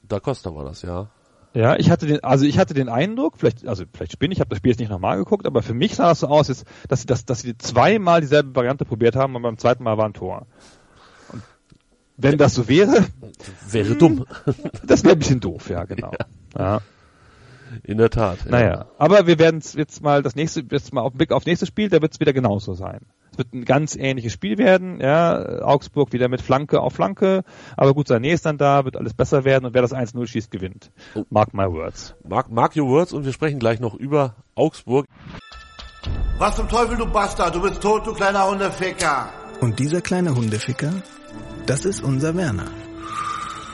B: Da Costa war das, ja.
C: Ja, ich hatte den, also ich hatte den Eindruck, vielleicht, also vielleicht spinne ich, habe das Spiel jetzt nicht nochmal geguckt, aber für mich sah das so aus, dass, dass, dass, dass sie zweimal dieselbe Variante probiert haben und beim zweiten Mal war ein Tor. Wenn das so wäre.
B: Wäre dumm.
C: Das wäre ein bisschen doof, ja, genau. Ja. ja.
B: In der Tat.
C: Ja. Naja, aber wir werden jetzt mal das nächste, jetzt mal auf Blick auf nächstes Spiel, da wird es wieder genauso sein. Es wird ein ganz ähnliches Spiel werden, ja, Augsburg wieder mit Flanke auf Flanke, aber gut, Sané ist dann da, wird alles besser werden und wer das 1-0 schießt, gewinnt. Oh. Mark my words.
B: Mark, mark your words und wir sprechen gleich noch über Augsburg.
D: Was zum Teufel, du Bastard, du bist tot, du kleiner Hundeficker.
A: Und dieser kleine Hundeficker das ist unser Werner.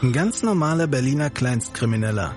A: Ein ganz normaler Berliner Kleinstkrimineller,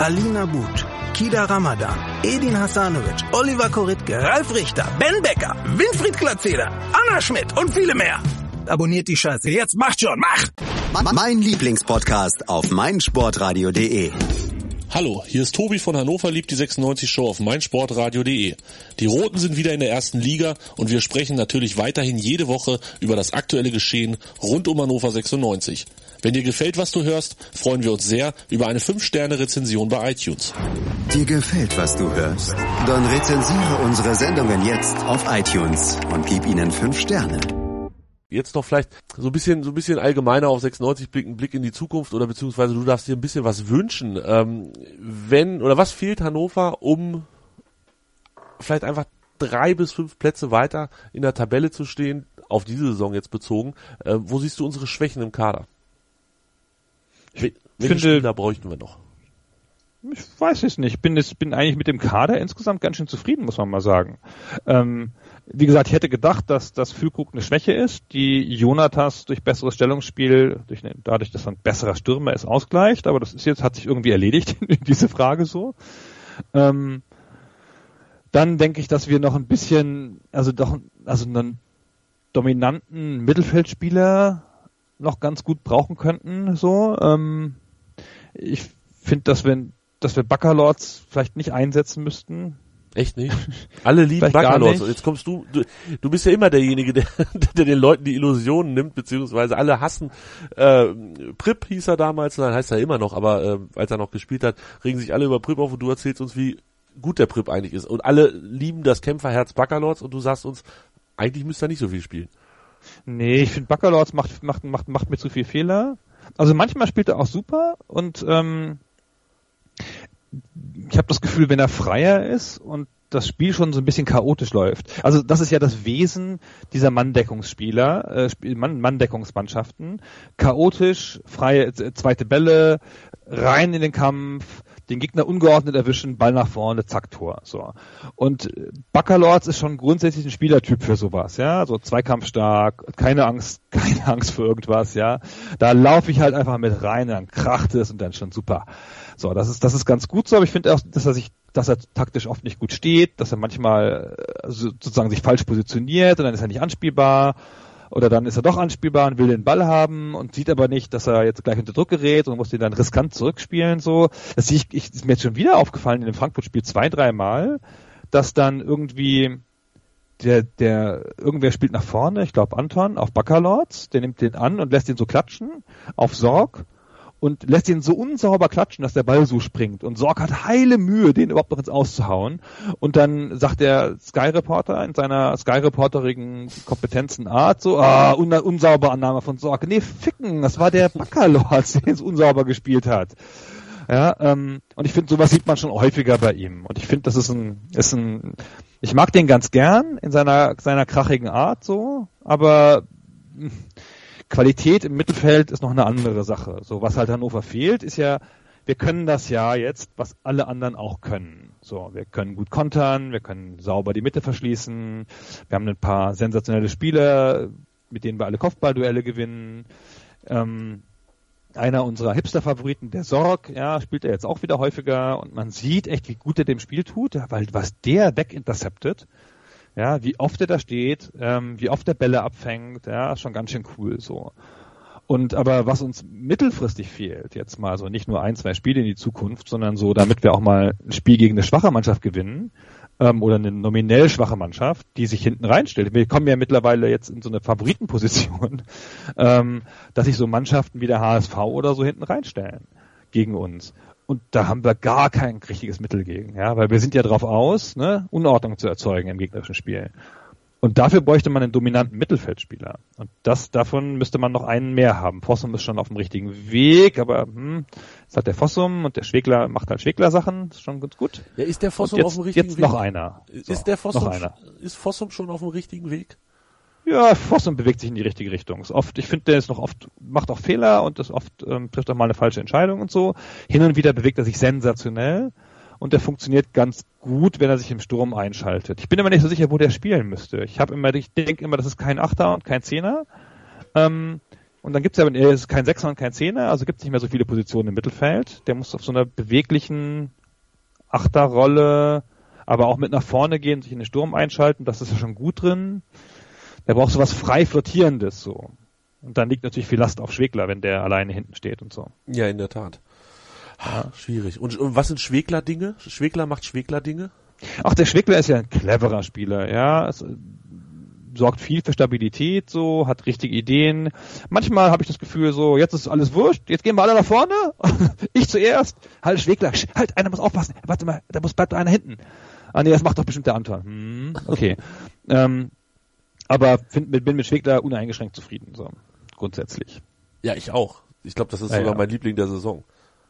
A: Alina But, Kida Ramadan, Edin Hasanovic, Oliver Koritke, Ralf Richter, Ben Becker, Winfried Glatzeder, Anna Schmidt und viele mehr. Abonniert die Scheiße. Jetzt macht schon, mach!
E: Mein Lieblingspodcast auf meinsportradio.de.
F: Hallo, hier ist Tobi von Hannover liebt die 96 Show auf meinsportradio.de. Die Roten sind wieder in der ersten Liga und wir sprechen natürlich weiterhin jede Woche über das aktuelle Geschehen rund um Hannover 96. Wenn dir gefällt, was du hörst, freuen wir uns sehr über eine 5-Sterne-Rezension bei iTunes.
E: Dir gefällt, was du hörst? Dann rezensiere unsere Sendungen jetzt auf iTunes und gib ihnen 5 Sterne
B: jetzt noch vielleicht so ein bisschen, so ein bisschen allgemeiner auf 96 blicken, Blick in die Zukunft oder beziehungsweise du darfst dir ein bisschen was wünschen. Ähm, wenn oder was fehlt Hannover, um vielleicht einfach drei bis fünf Plätze weiter in der Tabelle zu stehen, auf diese Saison jetzt bezogen. Äh, wo siehst du unsere Schwächen im Kader?
C: Ich finde, Spieler bräuchten wir noch? Ich weiß es nicht. Ich bin, ich bin eigentlich mit dem Kader insgesamt ganz schön zufrieden, muss man mal sagen. Ähm, wie gesagt, ich hätte gedacht, dass das Füllkrug eine Schwäche ist, die Jonathas durch besseres Stellungsspiel, durch eine, dadurch, dass er ein besserer Stürmer ist, ausgleicht. Aber das ist jetzt, hat sich irgendwie erledigt, diese Frage so. Ähm, dann denke ich, dass wir noch ein bisschen, also doch, also einen dominanten Mittelfeldspieler noch ganz gut brauchen könnten. So, ähm, ich finde, dass wir, dass wir Backerlords vielleicht nicht einsetzen müssten.
B: Echt nicht? Alle lieben Bacalords. Jetzt kommst du, du, du bist ja immer derjenige, der, der den Leuten die Illusionen nimmt, beziehungsweise alle hassen. Äh, Prip hieß er damals, nein, heißt er immer noch, aber äh, als er noch gespielt hat, regen sich alle über Prip auf und du erzählst uns, wie gut der Prip eigentlich ist. Und alle lieben das Kämpferherz Bacalords und du sagst uns, eigentlich müsste er nicht so viel spielen.
C: Nee, ich finde Bacalords macht, macht, macht, macht mir zu viel Fehler. Also manchmal spielt er auch super und ähm, ich habe das Gefühl, wenn er freier ist und das Spiel schon so ein bisschen chaotisch läuft. Also das ist ja das Wesen dieser Manndeckungsspieler, äh, Mann, Manndeckungsmannschaften. Chaotisch, freie äh, zweite Bälle, rein in den Kampf, den Gegner ungeordnet erwischen, Ball nach vorne, zack, Tor. So. Und Baccalords ist schon grundsätzlich ein Spielertyp für sowas, ja. So zweikampfstark, keine Angst, keine Angst vor irgendwas, ja. Da laufe ich halt einfach mit rein, dann kracht es und dann schon super. So, das ist, das ist ganz gut so, aber ich finde auch, dass er sich, dass er taktisch oft nicht gut steht, dass er manchmal äh, sozusagen sich falsch positioniert und dann ist er nicht anspielbar oder dann ist er doch anspielbar und will den Ball haben und sieht aber nicht, dass er jetzt gleich unter Druck gerät und muss den dann riskant zurückspielen, so. Das sehe ich, ich, ist mir jetzt schon wieder aufgefallen in dem Frankfurt-Spiel zwei, dreimal, dass dann irgendwie der, der, irgendwer spielt nach vorne, ich glaube Anton, auf Baccalords, der nimmt den an und lässt ihn so klatschen, auf Sorg und lässt ihn so unsauber klatschen, dass der Ball so springt. Und Sorg hat heile Mühe, den überhaupt noch ins Auszuhauen. Und dann sagt der Sky Reporter in seiner Sky Reporterigen Kompetenzen so, ah, un unsauber Annahme von Sorg. Nee, ficken, das war der Bacalords, der es unsauber gespielt hat. Ja, ähm, und ich finde, sowas sieht man schon häufiger bei ihm. Und ich finde, das ist ein, ist ein, ich mag den ganz gern in seiner, seiner krachigen Art so, aber Qualität im Mittelfeld ist noch eine andere Sache. So, was halt Hannover fehlt, ist ja, wir können das ja jetzt, was alle anderen auch können. So, wir können gut kontern, wir können sauber die Mitte verschließen, wir haben ein paar sensationelle Spieler, mit denen wir alle Kopfballduelle gewinnen. Ähm, einer unserer Hipster-Favoriten, der Sorg, ja, spielt er jetzt auch wieder häufiger und man sieht echt, wie gut er dem Spiel tut, weil was der weginterceptet, ja, wie oft er da steht, ähm, wie oft er Bälle abfängt, ja, schon ganz schön cool so. Und aber was uns mittelfristig fehlt, jetzt mal so nicht nur ein, zwei Spiele in die Zukunft, sondern so, damit wir auch mal ein Spiel gegen eine schwache Mannschaft gewinnen, ähm, oder eine nominell schwache Mannschaft, die sich hinten reinstellt. Wir kommen ja mittlerweile jetzt in so eine Favoritenposition, ähm, dass sich so Mannschaften wie der HSV oder so hinten reinstellen gegen uns. Und da haben wir gar kein richtiges Mittel gegen, ja, weil wir sind ja drauf aus, ne, Unordnung zu erzeugen im gegnerischen Spiel. Und dafür bräuchte man einen dominanten Mittelfeldspieler. Und das, davon müsste man noch einen mehr haben. Fossum ist schon auf dem richtigen Weg, aber hm, jetzt hat der Fossum und der Schwegler macht halt Schwegler-Sachen, ist schon ganz gut.
B: Ja, ist der Fossum jetzt, auf dem richtigen
C: jetzt
B: Weg?
C: Jetzt noch einer.
B: So, ist der Fossum, ist Fossum schon auf dem richtigen Weg?
C: Ja, Fossum bewegt sich in die richtige Richtung. Ist oft, ich finde, der ist noch oft, macht auch Fehler und ist oft, ähm, trifft auch mal eine falsche Entscheidung und so. Hin und wieder bewegt er sich sensationell und der funktioniert ganz gut, wenn er sich im Sturm einschaltet. Ich bin immer nicht so sicher, wo der spielen müsste. Ich habe immer, ich denke immer, das ist kein Achter und kein Zehner. Ähm, und dann gibt es ja, es ist kein Sechser und kein Zehner, also gibt es nicht mehr so viele Positionen im Mittelfeld. Der muss auf so einer beweglichen Achterrolle, aber auch mit nach vorne gehen, sich in den Sturm einschalten, das ist ja schon gut drin. Der braucht sowas frei flottierendes so. Und dann liegt natürlich viel Last auf Schwegler, wenn der alleine hinten steht und so.
B: Ja, in der Tat. Ja. Schwierig. Und, und was sind Schwegler-Dinge? Schwegler macht Schwegler-Dinge?
C: Ach, der Schwegler ist ja ein cleverer Spieler, ja. Es, sorgt viel für Stabilität, so, hat richtige Ideen. Manchmal habe ich das Gefühl, so, jetzt ist alles wurscht, jetzt gehen wir alle nach vorne. ich zuerst. Halt, Schwegler, halt, einer muss aufpassen. Warte mal, da muss bleibt einer hinten. Ah nee, das macht doch bestimmt der Anton. Hm, okay. ähm, aber find, bin mit Schwegler uneingeschränkt zufrieden, so grundsätzlich.
B: Ja, ich auch. Ich glaube, das ist ja, sogar ja. mein Liebling der Saison.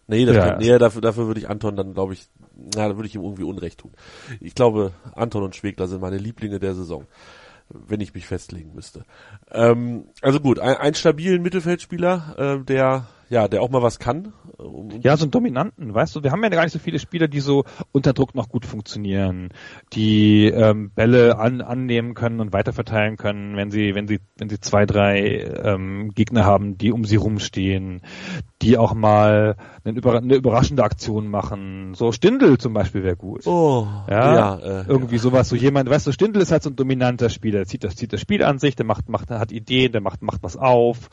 B: Nee, das ja, kann, nee, dafür, dafür würde ich Anton dann, glaube ich, na, da würde ich ihm irgendwie Unrecht tun. Ich glaube, Anton und Schwegler sind meine Lieblinge der Saison wenn ich mich festlegen müsste. Ähm, also gut, ein, ein stabilen Mittelfeldspieler, äh, der ja, der auch mal was kann.
C: Ja, so einen Dominanten, weißt du, wir haben ja gar nicht so viele Spieler, die so unter Druck noch gut funktionieren, die ähm, Bälle an, annehmen können und weiterverteilen können, wenn sie, wenn sie, wenn sie zwei, drei ähm, Gegner haben, die um sie rumstehen, die auch mal eine, über, eine überraschende Aktion machen. So Stindel zum Beispiel wäre gut.
B: Oh,
C: ja, ja äh, irgendwie ja. sowas. So jemand, weißt du, Stindel ist halt so ein dominanter Spieler, der zieht das, zieht das Spiel an sich, der macht, macht, hat Ideen, der macht, macht was auf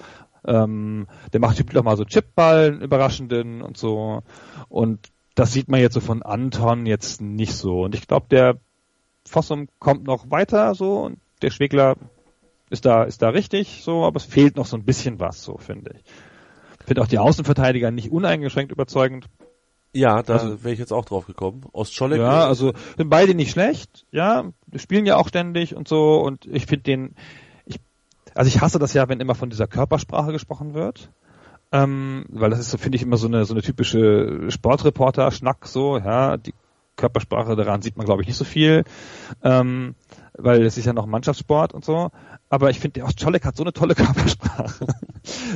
C: ähm, der macht typisch auch mal so Chipballen, überraschenden und so. Und das sieht man jetzt so von Anton jetzt nicht so. Und ich glaube, der Fossum kommt noch weiter so und der Schwegler ist da, ist da richtig so, aber es fehlt noch so ein bisschen was, so finde ich. Finde auch die Außenverteidiger nicht uneingeschränkt überzeugend.
B: Ja, da also, wäre ich jetzt auch drauf gekommen. Ostscholek.
C: Ja, also sind beide nicht schlecht, ja, spielen ja auch ständig und so und ich finde den, also ich hasse das ja, wenn immer von dieser Körpersprache gesprochen wird. Ähm, weil das ist so, finde ich, immer so eine, so eine typische Sportreporter-Schnack so, ja, die Körpersprache, daran sieht man, glaube ich, nicht so viel, ähm, weil es ist ja noch Mannschaftssport und so. Aber ich finde, der Ostscholek hat so eine tolle Körpersprache.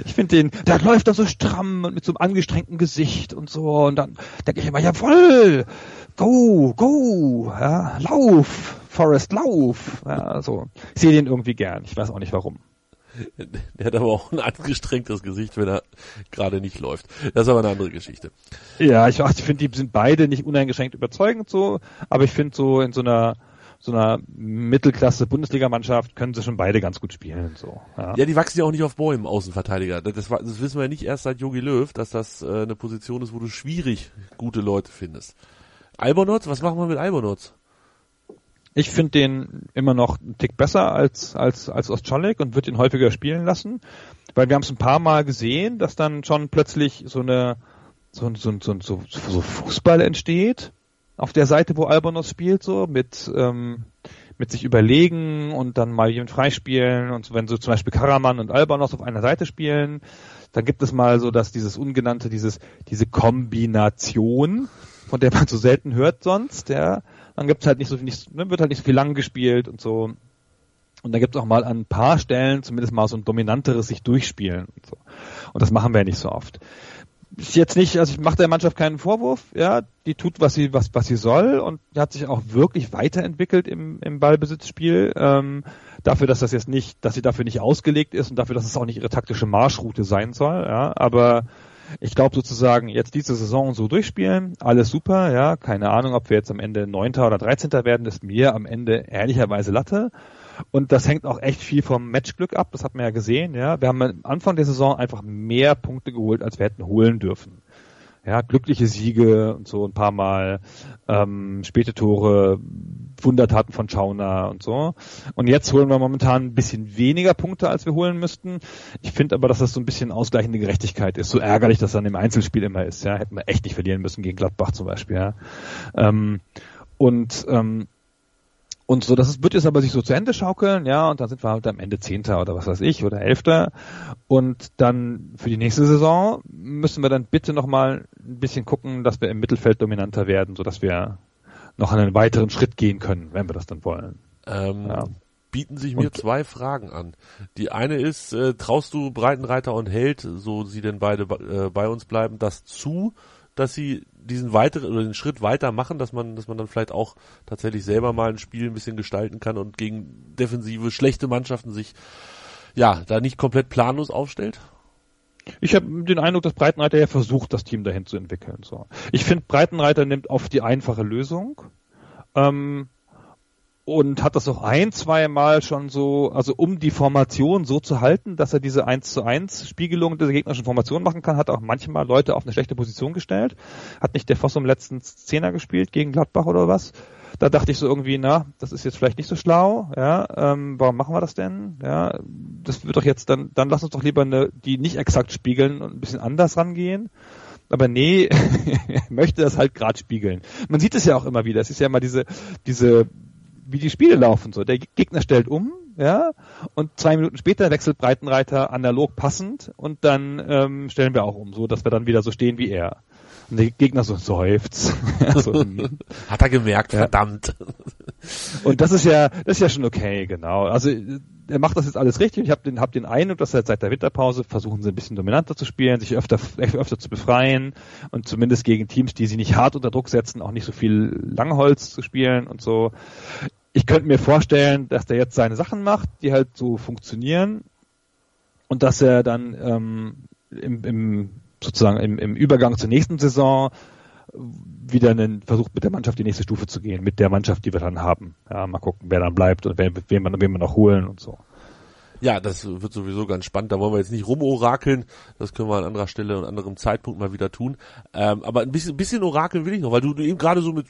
C: ich finde den, der läuft da so stramm und mit so einem angestrengten Gesicht und so. Und dann denke ich immer, jawoll, go, go, ja, lauf, Forest, lauf. Ja, so. Ich sehe den irgendwie gern. Ich weiß auch nicht warum.
B: Der hat aber auch ein angestrengtes Gesicht, wenn er gerade nicht läuft. Das ist aber eine andere Geschichte.
C: Ja, ich, ich finde, die sind beide nicht uneingeschränkt überzeugend so, aber ich finde so in so einer so einer Mittelklasse Bundesligamannschaft können sie schon beide ganz gut spielen. So.
B: Ja, ja die wachsen ja auch nicht auf Bäumen, Außenverteidiger. Das, das wissen wir ja nicht erst seit Jogi Löw, dass das äh, eine Position ist, wo du schwierig gute Leute findest. Albonotz, was machen wir mit Albonotz?
C: Ich finde den immer noch einen Tick besser als, als, als Ostscholek und würde ihn häufiger spielen lassen. Weil wir haben es ein paar Mal gesehen, dass dann schon plötzlich so eine, so, so, so, so, so Fußball entsteht. Auf der Seite, wo Albonos spielt, so, mit, ähm, mit sich überlegen und dann mal jemand freispielen und wenn so zum Beispiel Karaman und Albonos auf einer Seite spielen, dann gibt es mal so, dass dieses ungenannte, dieses, diese Kombination, von der man so selten hört sonst, ja, dann gibt's halt nicht so nicht, ne, wird halt nicht so viel lang gespielt und so. Und da gibt's auch mal an ein paar Stellen zumindest mal so ein dominanteres sich durchspielen und so. Und das machen wir ja nicht so oft. Ist jetzt nicht, also ich mache der Mannschaft keinen Vorwurf, ja, die tut, was sie, was, was sie soll und hat sich auch wirklich weiterentwickelt im, im Ballbesitzspiel, ähm, dafür, dass das jetzt nicht, dass sie dafür nicht ausgelegt ist und dafür, dass es auch nicht ihre taktische Marschroute sein soll, ja, aber ich glaube sozusagen jetzt diese Saison so durchspielen, alles super, ja, keine Ahnung, ob wir jetzt am Ende Neunter oder Dreizehnter werden, ist mir am Ende ehrlicherweise Latte. Und das hängt auch echt viel vom Matchglück ab, das hat man ja gesehen, ja. Wir haben am Anfang der Saison einfach mehr Punkte geholt, als wir hätten holen dürfen ja, glückliche Siege und so ein paar Mal, ähm, späte Tore, Wundertaten von Schauner und so. Und jetzt holen wir momentan ein bisschen weniger Punkte, als wir holen müssten. Ich finde aber, dass das so ein bisschen ausgleichende Gerechtigkeit ist. So ärgerlich, dass dann im Einzelspiel immer ist. Ja, hätten wir echt nicht verlieren müssen gegen Gladbach zum Beispiel. Ja. Ähm, und ähm, und so, das wird jetzt aber sich so zu Ende schaukeln, ja, und dann sind wir halt am Ende Zehnter oder was weiß ich oder Elfter. Und dann für die nächste Saison müssen wir dann bitte nochmal ein bisschen gucken, dass wir im Mittelfeld dominanter werden, so dass wir noch einen weiteren Schritt gehen können, wenn wir das dann wollen.
B: Ähm, ja. bieten sich mir und zwei Fragen an. Die eine ist, äh, traust du Breitenreiter und Held, so sie denn beide äh, bei uns bleiben, das zu, dass sie diesen weiteren oder den Schritt weiter machen, dass man, dass man dann vielleicht auch tatsächlich selber mal ein Spiel ein bisschen gestalten kann und gegen defensive schlechte Mannschaften sich ja da nicht komplett planlos aufstellt?
C: Ich habe den Eindruck, dass Breitenreiter ja versucht, das Team dahin zu entwickeln. So. Ich finde, Breitenreiter nimmt oft die einfache Lösung. Ähm, und hat das auch ein, zwei Mal schon so, also um die Formation so zu halten, dass er diese 1 zu 1 Spiegelung der gegnerischen Formation machen kann, hat auch manchmal Leute auf eine schlechte Position gestellt. Hat nicht der Voss im letzten Zehner gespielt gegen Gladbach oder was? Da dachte ich so irgendwie, na, das ist jetzt vielleicht nicht so schlau, ja, ähm, warum machen wir das denn? Ja, das wird doch jetzt dann, dann lass uns doch lieber eine, die nicht exakt spiegeln und ein bisschen anders rangehen. Aber nee, möchte das halt gerade spiegeln. Man sieht es ja auch immer wieder. Es ist ja immer diese, diese wie die Spiele laufen. So, der Gegner stellt um, ja, und zwei Minuten später wechselt Breitenreiter analog passend und dann ähm, stellen wir auch um, so dass wir dann wieder so stehen wie er. Und der Gegner so seufzt.
B: so, hm. Hat er gemerkt, ja. verdammt.
C: Und das ist ja, das ist ja schon okay, genau. Also er macht das jetzt alles richtig. Ich habe den, hab den Eindruck, dass er seit der Winterpause versuchen sie ein bisschen dominanter zu spielen, sich öfter, öfter zu befreien und zumindest gegen Teams, die sie nicht hart unter Druck setzen, auch nicht so viel Langholz zu spielen und so ich könnte mir vorstellen, dass der jetzt seine Sachen macht, die halt so funktionieren und dass er dann ähm, im, im sozusagen im, im Übergang zur nächsten Saison wieder einen versucht mit der Mannschaft die nächste Stufe zu gehen, mit der Mannschaft, die wir dann haben. Ja, mal gucken, wer dann bleibt und wen, wen, man, wen wir noch holen und so.
B: Ja, das wird sowieso ganz spannend. Da wollen wir jetzt nicht rumorakeln. Das können wir an anderer Stelle und anderem Zeitpunkt mal wieder tun. Ähm, aber ein bisschen, bisschen orakeln will ich noch, weil du, du eben gerade so mit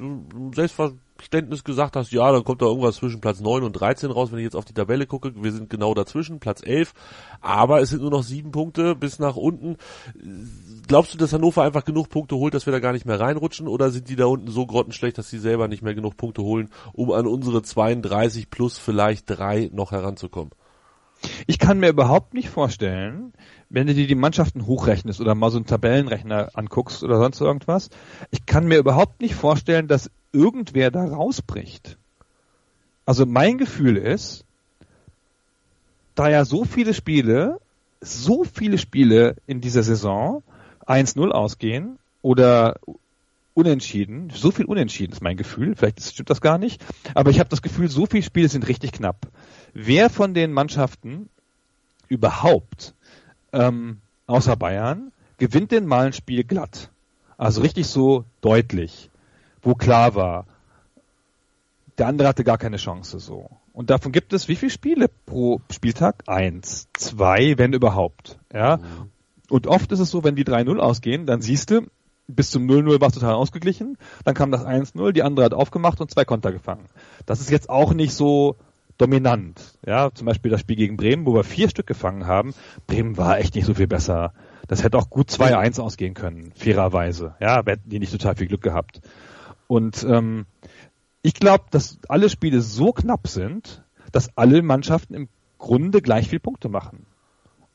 B: Selbstverständnis gesagt hast, ja, dann kommt da irgendwas zwischen Platz 9 und 13 raus, wenn ich jetzt auf die Tabelle gucke. Wir sind genau dazwischen, Platz 11. Aber es sind nur noch sieben Punkte bis nach unten. Glaubst du, dass Hannover einfach genug Punkte holt, dass wir da gar nicht mehr reinrutschen? Oder sind die da unten so grottenschlecht, dass sie selber nicht mehr genug Punkte holen, um an unsere 32 plus vielleicht drei noch heranzukommen?
C: Ich kann mir überhaupt nicht vorstellen, wenn du dir die Mannschaften hochrechnest oder mal so einen Tabellenrechner anguckst oder sonst irgendwas, ich kann mir überhaupt nicht vorstellen, dass irgendwer da rausbricht. Also mein Gefühl ist, da ja so viele Spiele, so viele Spiele in dieser Saison 1-0 ausgehen oder unentschieden, so viel unentschieden ist mein Gefühl, vielleicht stimmt das gar nicht, aber ich habe das Gefühl, so viele Spiele sind richtig knapp wer von den Mannschaften überhaupt, ähm, außer Bayern, gewinnt denn mal ein Spiel glatt? Also richtig so deutlich, wo klar war, der andere hatte gar keine Chance so. Und davon gibt es wie viele Spiele pro Spieltag? Eins, zwei, wenn überhaupt. Ja. Mhm. Und oft ist es so, wenn die 3-0 ausgehen, dann siehst du, bis zum 0-0 war es total ausgeglichen, dann kam das 1-0, die andere hat aufgemacht und zwei Konter gefangen. Das ist jetzt auch nicht so dominant. Ja, zum Beispiel das Spiel gegen Bremen, wo wir vier Stück gefangen haben. Bremen war echt nicht so viel besser. Das hätte auch gut 2-1 ausgehen können, fairerweise. Ja, hätten die nicht total viel Glück gehabt. Und ähm, ich glaube, dass alle Spiele so knapp sind, dass alle Mannschaften im Grunde gleich viel Punkte machen.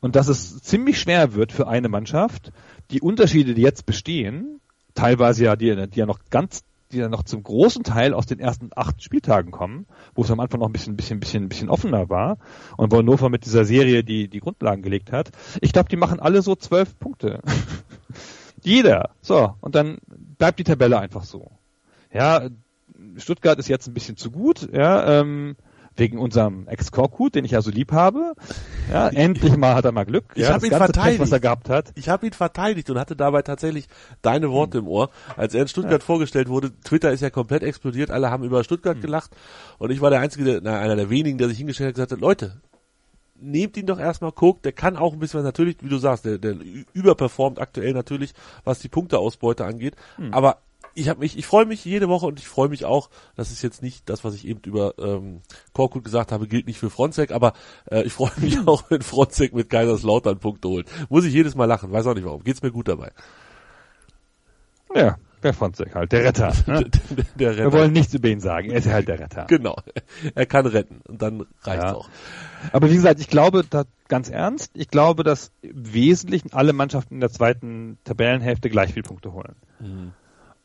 C: Und dass es ziemlich schwer wird für eine Mannschaft, die Unterschiede, die jetzt bestehen, teilweise ja, die, die ja noch ganz die dann noch zum großen Teil aus den ersten acht Spieltagen kommen, wo es am Anfang noch ein bisschen, bisschen, bisschen, bisschen offener war und wo Hannover mit dieser Serie die, die Grundlagen gelegt hat. Ich glaube, die machen alle so zwölf Punkte. Jeder. So. Und dann bleibt die Tabelle einfach so. Ja, Stuttgart ist jetzt ein bisschen zu gut, ja, ähm, wegen unserem Ex-Korkut, den ich ja so lieb habe. Ja, endlich mal hat er mal Glück.
B: Ich
C: ja,
B: habe ihn verteidigt.
C: Pech, was er gehabt hat.
B: Ich habe ihn verteidigt und hatte dabei tatsächlich deine Worte hm. im Ohr. Als er in Stuttgart ja. vorgestellt wurde, Twitter ist ja komplett explodiert, alle haben über Stuttgart hm. gelacht und ich war der einzige, der, na, einer der wenigen, der sich hingestellt hat und gesagt hat, Leute, nehmt ihn doch erstmal, guckt, der kann auch ein bisschen was, natürlich, wie du sagst, der, der überperformt aktuell natürlich, was die Punkteausbeute angeht, hm. aber ich habe mich, ich freue mich jede Woche und ich freue mich auch, das ist jetzt nicht das, was ich eben über ähm, Korkut gesagt habe, gilt nicht für Fronzek, aber äh, ich freue mich auch, wenn Fronzek mit Kaiserslautern Punkte holt. Muss ich jedes Mal lachen, weiß auch nicht warum. Geht's mir gut dabei.
C: Ja, der Fronzek halt, der Retter. Ne? der, der Retter. Wir wollen nichts über ihn sagen, er ist halt der Retter.
B: Genau, er kann retten und dann reicht's ja. auch.
C: Aber wie gesagt, ich glaube, da, ganz ernst, ich glaube, dass im Wesentlichen alle Mannschaften in der zweiten Tabellenhälfte gleich viel Punkte holen. Mhm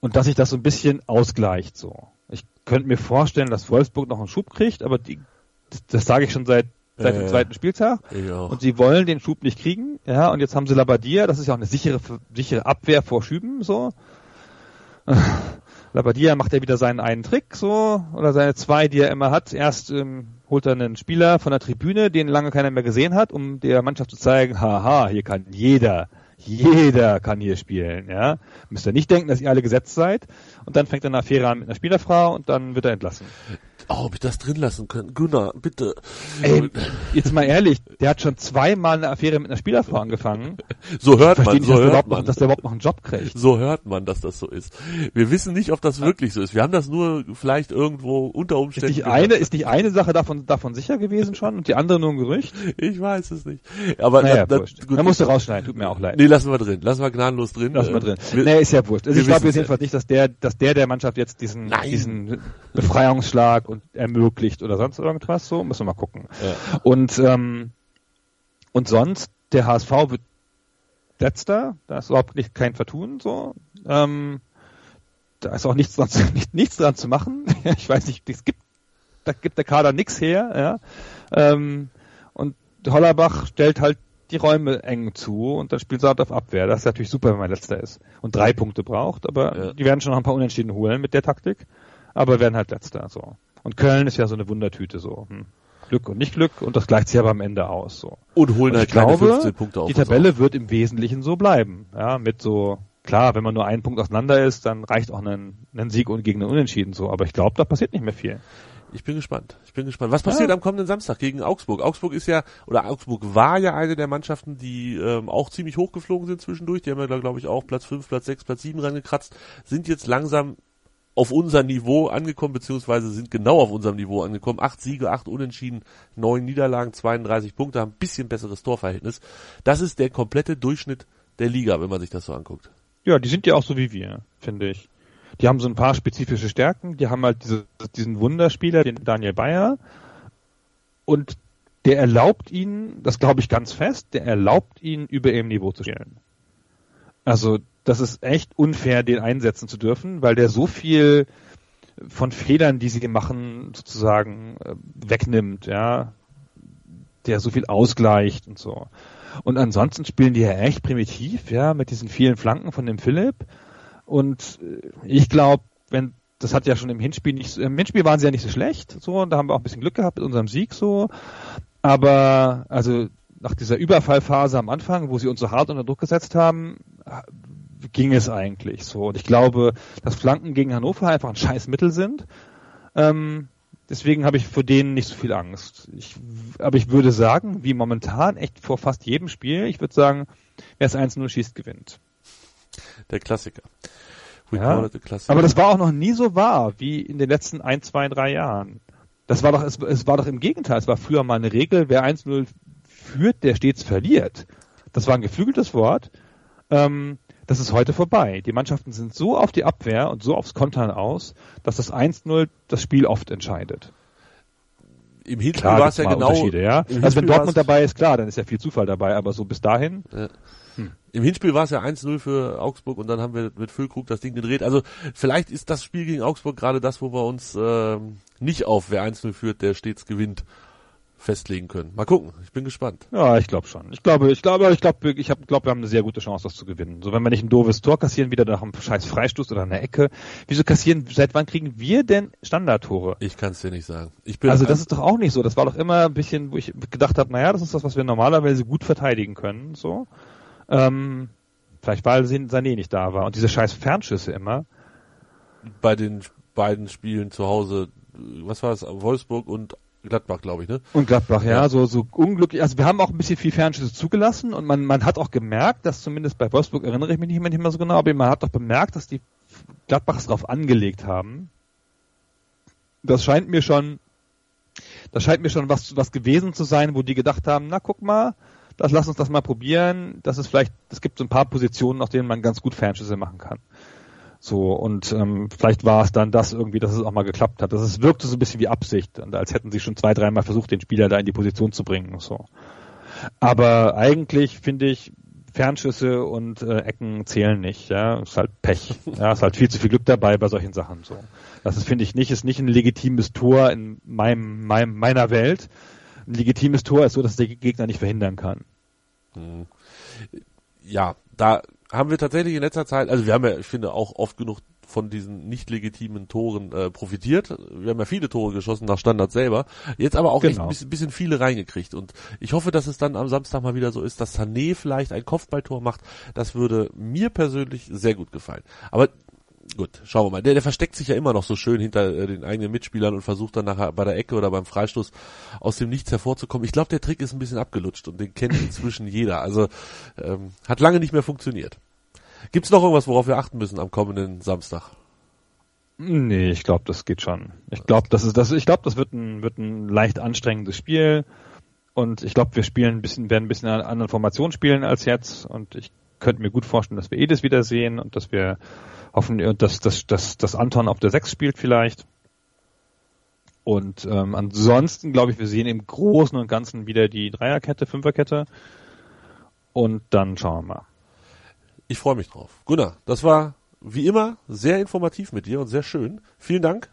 C: und dass sich das so ein bisschen ausgleicht so. Ich könnte mir vorstellen, dass Wolfsburg noch einen Schub kriegt, aber die das, das sage ich schon seit seit dem
B: Äh,
C: zweiten Spieltag. Und sie wollen den Schub nicht kriegen, ja, und jetzt haben sie Labadia, das ist ja auch eine sichere, sichere Abwehr vor Schüben, so. Labadia macht ja wieder seinen einen Trick, so, oder seine zwei, die er immer hat. Erst ähm, holt er einen Spieler von der Tribüne, den lange keiner mehr gesehen hat, um der Mannschaft zu zeigen, haha, hier kann jeder, jeder kann hier spielen, ja. Müsst ihr nicht denken, dass ihr alle gesetzt seid. Und dann fängt er eine Affäre an mit einer Spielerfrau und dann wird er entlassen.
B: Oh, ob ich das drin lassen können. Gunnar, bitte.
C: Ey, jetzt mal ehrlich, der hat schon zweimal eine Affäre mit einer Spielerfrau angefangen.
B: So hört man,
C: nicht,
B: so
C: dass, der
B: hört
C: überhaupt noch,
B: man.
C: dass der überhaupt noch einen Job kriegt.
B: So hört man, dass das so ist. Wir wissen nicht, ob das wirklich so ist. Wir haben das nur vielleicht irgendwo unter
C: Ist
B: Umständen.
C: nicht
B: gehört.
C: eine, ist nicht eine Sache davon, davon sicher gewesen schon und die andere nur ein Gerücht?
B: Ich weiß es nicht. Aber
C: Naja,
B: da, da,
C: wurscht. Man musste rausschneiden, tut mir auch leid.
B: Nee, lassen wir drin. Lassen wir gnadenlos drin.
C: Lass mal
B: Äh,
C: drin.
B: Wir,
C: nee, ist ja wurscht. Also
B: wir
C: ich glaube jedenfalls nicht, dass der, dass der der Mannschaft jetzt diesen,
B: Nein.
C: diesen Befreiungsschlag und ermöglicht oder sonst irgendwas so. Müssen wir mal gucken.
B: Ja.
C: Und, ähm, und sonst, der HSV wird letzter. Da ist überhaupt nicht kein Vertun, so. Ähm, da ist auch nichts dran zu, nicht, nichts dran zu machen. ich weiß nicht, es gibt, da gibt der Kader nix her, ja. Ähm, und Hollerbach stellt halt die Räume eng zu und dann spielt halt auf Abwehr. Das ist natürlich super, wenn man letzter ist und drei Punkte braucht, aber
B: Ja.
C: die werden schon noch ein paar Unentschieden holen mit der Taktik, aber werden halt letzter, so. Und Köln ist ja so eine Wundertüte, so. Hm. Glück und nicht Glück und das gleicht sich aber am Ende aus, so.
B: und holen
C: Und
B: halt
C: ich
B: keine
C: glaube,
B: 15 Punkte auf.
C: die Tabelle wird im Wesentlichen so bleiben. Ja, mit so, klar, wenn man nur einen Punkt auseinander ist, dann reicht auch ein, ein Sieg und gegen einen Unentschieden so. Aber ich glaube, da passiert nicht mehr viel.
B: Ich bin gespannt. Ich bin gespannt. Was passiert
C: Ja.
B: am kommenden Samstag gegen Augsburg? Augsburg ist ja, oder Augsburg war ja eine der Mannschaften, die ähm, auch ziemlich hochgeflogen sind zwischendurch. Die haben ja, glaube ich, auch Platz 5, Platz 6, Platz 7 rangekratzt. Sind jetzt langsam auf unser Niveau angekommen, beziehungsweise sind genau auf unserem Niveau angekommen. Acht Siege, acht Unentschieden, neun Niederlagen, 32 Punkte, haben ein bisschen besseres Torverhältnis. Das ist der komplette Durchschnitt der Liga, wenn man sich das so anguckt.
C: Ja, die sind ja auch so wie wir, finde ich. Die haben so ein paar spezifische Stärken. Die haben halt diese, diesen Wunderspieler, den Daniel Bayer. Und der erlaubt ihnen, das glaube ich ganz fest, der erlaubt ihnen, über ihrem Niveau zu spielen. Also, das ist echt unfair, den einsetzen zu dürfen, weil der so viel von Fehlern, die sie machen, sozusagen äh, wegnimmt, ja. Der so viel ausgleicht und so. Und ansonsten spielen die ja echt primitiv, ja, mit diesen vielen Flanken von dem Philipp. Und äh, ich glaube, wenn das hat ja schon im Hinspiel nicht im Hinspiel waren sie ja nicht so schlecht, so, und da haben wir auch ein bisschen Glück gehabt mit unserem Sieg, so. Aber, also, nach dieser Überfallphase am Anfang, wo sie uns so hart unter Druck gesetzt haben, ging es eigentlich so. Und ich glaube, dass Flanken gegen Hannover einfach ein scheiß Mittel sind. Ähm, deswegen habe ich vor denen nicht so viel Angst. Ich, aber ich würde sagen, wie momentan, echt vor fast jedem Spiel, ich würde sagen, wer es 1-0 schießt, gewinnt.
B: Der Klassiker.
C: Ja,
B: Klassiker.
C: Aber das war auch noch nie so wahr wie in den letzten ein, zwei, drei Jahren. Das war doch, es, es war doch im Gegenteil. Es war früher mal eine Regel, wer 1-0 führt, der stets verliert. Das war ein geflügeltes Wort. Ähm, das ist heute vorbei. Die Mannschaften sind so auf die Abwehr und so aufs Kontern aus, dass das 1-0 das Spiel oft entscheidet.
B: Im Hinspiel war es ja genau.
C: Ja. Also wenn Dortmund dabei ist, klar, dann ist ja viel Zufall dabei, aber so bis dahin.
B: Im Hinspiel war es ja 1-0 für Augsburg und dann haben wir mit Füllkrug das Ding gedreht. Also vielleicht ist das Spiel gegen Augsburg gerade das, wo wir uns ähm, nicht auf wer 1-0 führt, der stets gewinnt, festlegen können. Mal gucken, ich bin gespannt.
C: Ja, ich glaube schon. Ich glaube, ich glaube, ich glaube, ich habe, glaube, wir haben eine sehr gute Chance, das zu gewinnen. So, wenn wir nicht ein doofes Tor kassieren, wieder nach einem scheiß Freistoß oder einer Ecke. Wieso kassieren, seit wann kriegen wir denn Standardtore?
B: Ich kann es dir nicht sagen. Ich bin
C: Also das ist doch auch nicht so. Das war doch immer ein bisschen, wo ich gedacht habe, naja, das ist das, was wir normalerweise gut verteidigen können. So. Ähm, vielleicht weil Sané nicht da war. Und diese scheiß Fernschüsse immer.
B: bei den beiden Spielen zu Hause, was war es, Wolfsburg und Gladbach, glaube ich, ne?
C: Und Gladbach, ja,
B: Ja.
C: so, so unglücklich. Also wir haben auch ein bisschen viel Fernschüsse zugelassen und man, man hat auch gemerkt, dass zumindest bei Wolfsburg erinnere ich mich nicht mehr, so genau, aber man hat doch bemerkt, dass die Gladbachs drauf angelegt haben. Das scheint mir schon, das scheint mir schon was, was gewesen zu sein, wo die gedacht haben, na guck mal, das, lass uns das mal probieren. Das ist vielleicht, es gibt so ein paar Positionen, auf denen man ganz gut Fernschüsse machen kann. So, und ähm, vielleicht war es dann das irgendwie, dass es auch mal geklappt hat. Das es wirkte so ein bisschen wie Absicht, und als hätten sie schon zwei, dreimal versucht, den Spieler da in die Position zu bringen. So. Aber eigentlich finde ich, Fernschüsse und äh, Ecken zählen nicht, ja, ist halt Pech. Ja, ist halt viel zu viel Glück dabei bei solchen Sachen so. Das ist, finde ich nicht, ist nicht ein legitimes Tor in meinem, meinem, meiner Welt. Ein legitimes Tor ist so, dass der Gegner nicht verhindern kann.
B: Hm. Ja, da haben wir tatsächlich in letzter Zeit, also wir haben ja, ich finde, auch oft genug von diesen nicht legitimen Toren äh, profitiert. Wir haben ja viele Tore geschossen nach Standard selber. Jetzt aber auch genau. echt ein bisschen, viele reingekriegt. Und ich hoffe, dass es dann am Samstag mal wieder so ist, dass Sané vielleicht ein Kopfballtor macht. Das würde mir persönlich sehr gut gefallen. Aber gut, schauen wir mal. Der, der versteckt sich ja immer noch so schön hinter äh, den eigenen Mitspielern und versucht dann nachher bei der Ecke oder beim Freistoß aus dem Nichts hervorzukommen. Ich glaube, der Trick ist ein bisschen abgelutscht und den kennt inzwischen jeder. Also ähm, hat lange nicht mehr funktioniert. Gibt es noch irgendwas, worauf wir achten müssen am kommenden Samstag?
C: Nee, ich glaube, das geht schon. Ich glaube, das ist das. Ich glaube, das wird ein wird ein leicht anstrengendes Spiel und ich glaube, wir spielen ein bisschen werden ein bisschen eine andere Formation spielen als jetzt und ich könnte mir gut vorstellen, dass wir Edis wiedersehen und dass wir hoffen, dass, dass, dass, dass Anton auf der 6 spielt vielleicht. Und ähm, ansonsten glaube ich, wir sehen im Großen und Ganzen wieder die Dreierkette, Fünferkette. Und dann schauen wir mal.
B: Ich freue mich drauf. Gunnar, das war wie immer sehr informativ mit dir und sehr schön. Vielen Dank.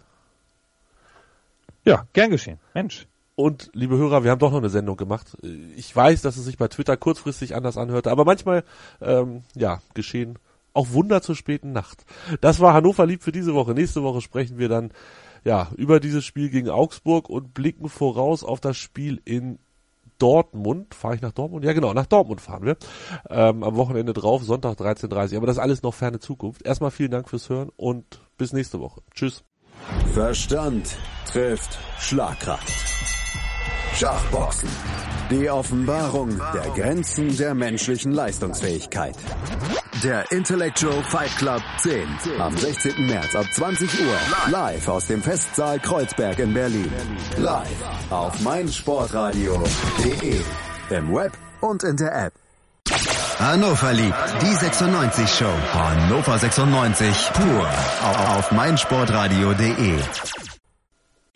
C: Ja, gern geschehen. Mensch.
B: Und liebe Hörer, wir haben doch noch eine Sendung gemacht. Ich weiß, dass es sich bei Twitter kurzfristig anders anhörte, aber manchmal ähm, ja geschehen auch Wunder zur späten Nacht. Das war Hannover lieb für diese Woche. Nächste Woche sprechen wir dann ja über dieses Spiel gegen Augsburg und blicken voraus auf das Spiel in Dortmund. Fahre ich nach Dortmund? Ja, genau, nach Dortmund fahren wir. Ähm, am Wochenende drauf, Sonntag 13.30 Aber das alles noch ferne Zukunft. Erstmal vielen Dank fürs Hören und bis nächste Woche. Tschüss.
E: Verstand trifft Schlagkraft. Schachboxen. Die Offenbarung der Grenzen der menschlichen Leistungsfähigkeit. Der Intellectual Fight Club 10. Am 16. März ab 20 Uhr. Live aus dem Festsaal Kreuzberg in Berlin. Live auf meinsportradio.de. Im Web und in der App. Hannover liebt die 96 Show. Hannover 96 pur auf meinsportradio.de.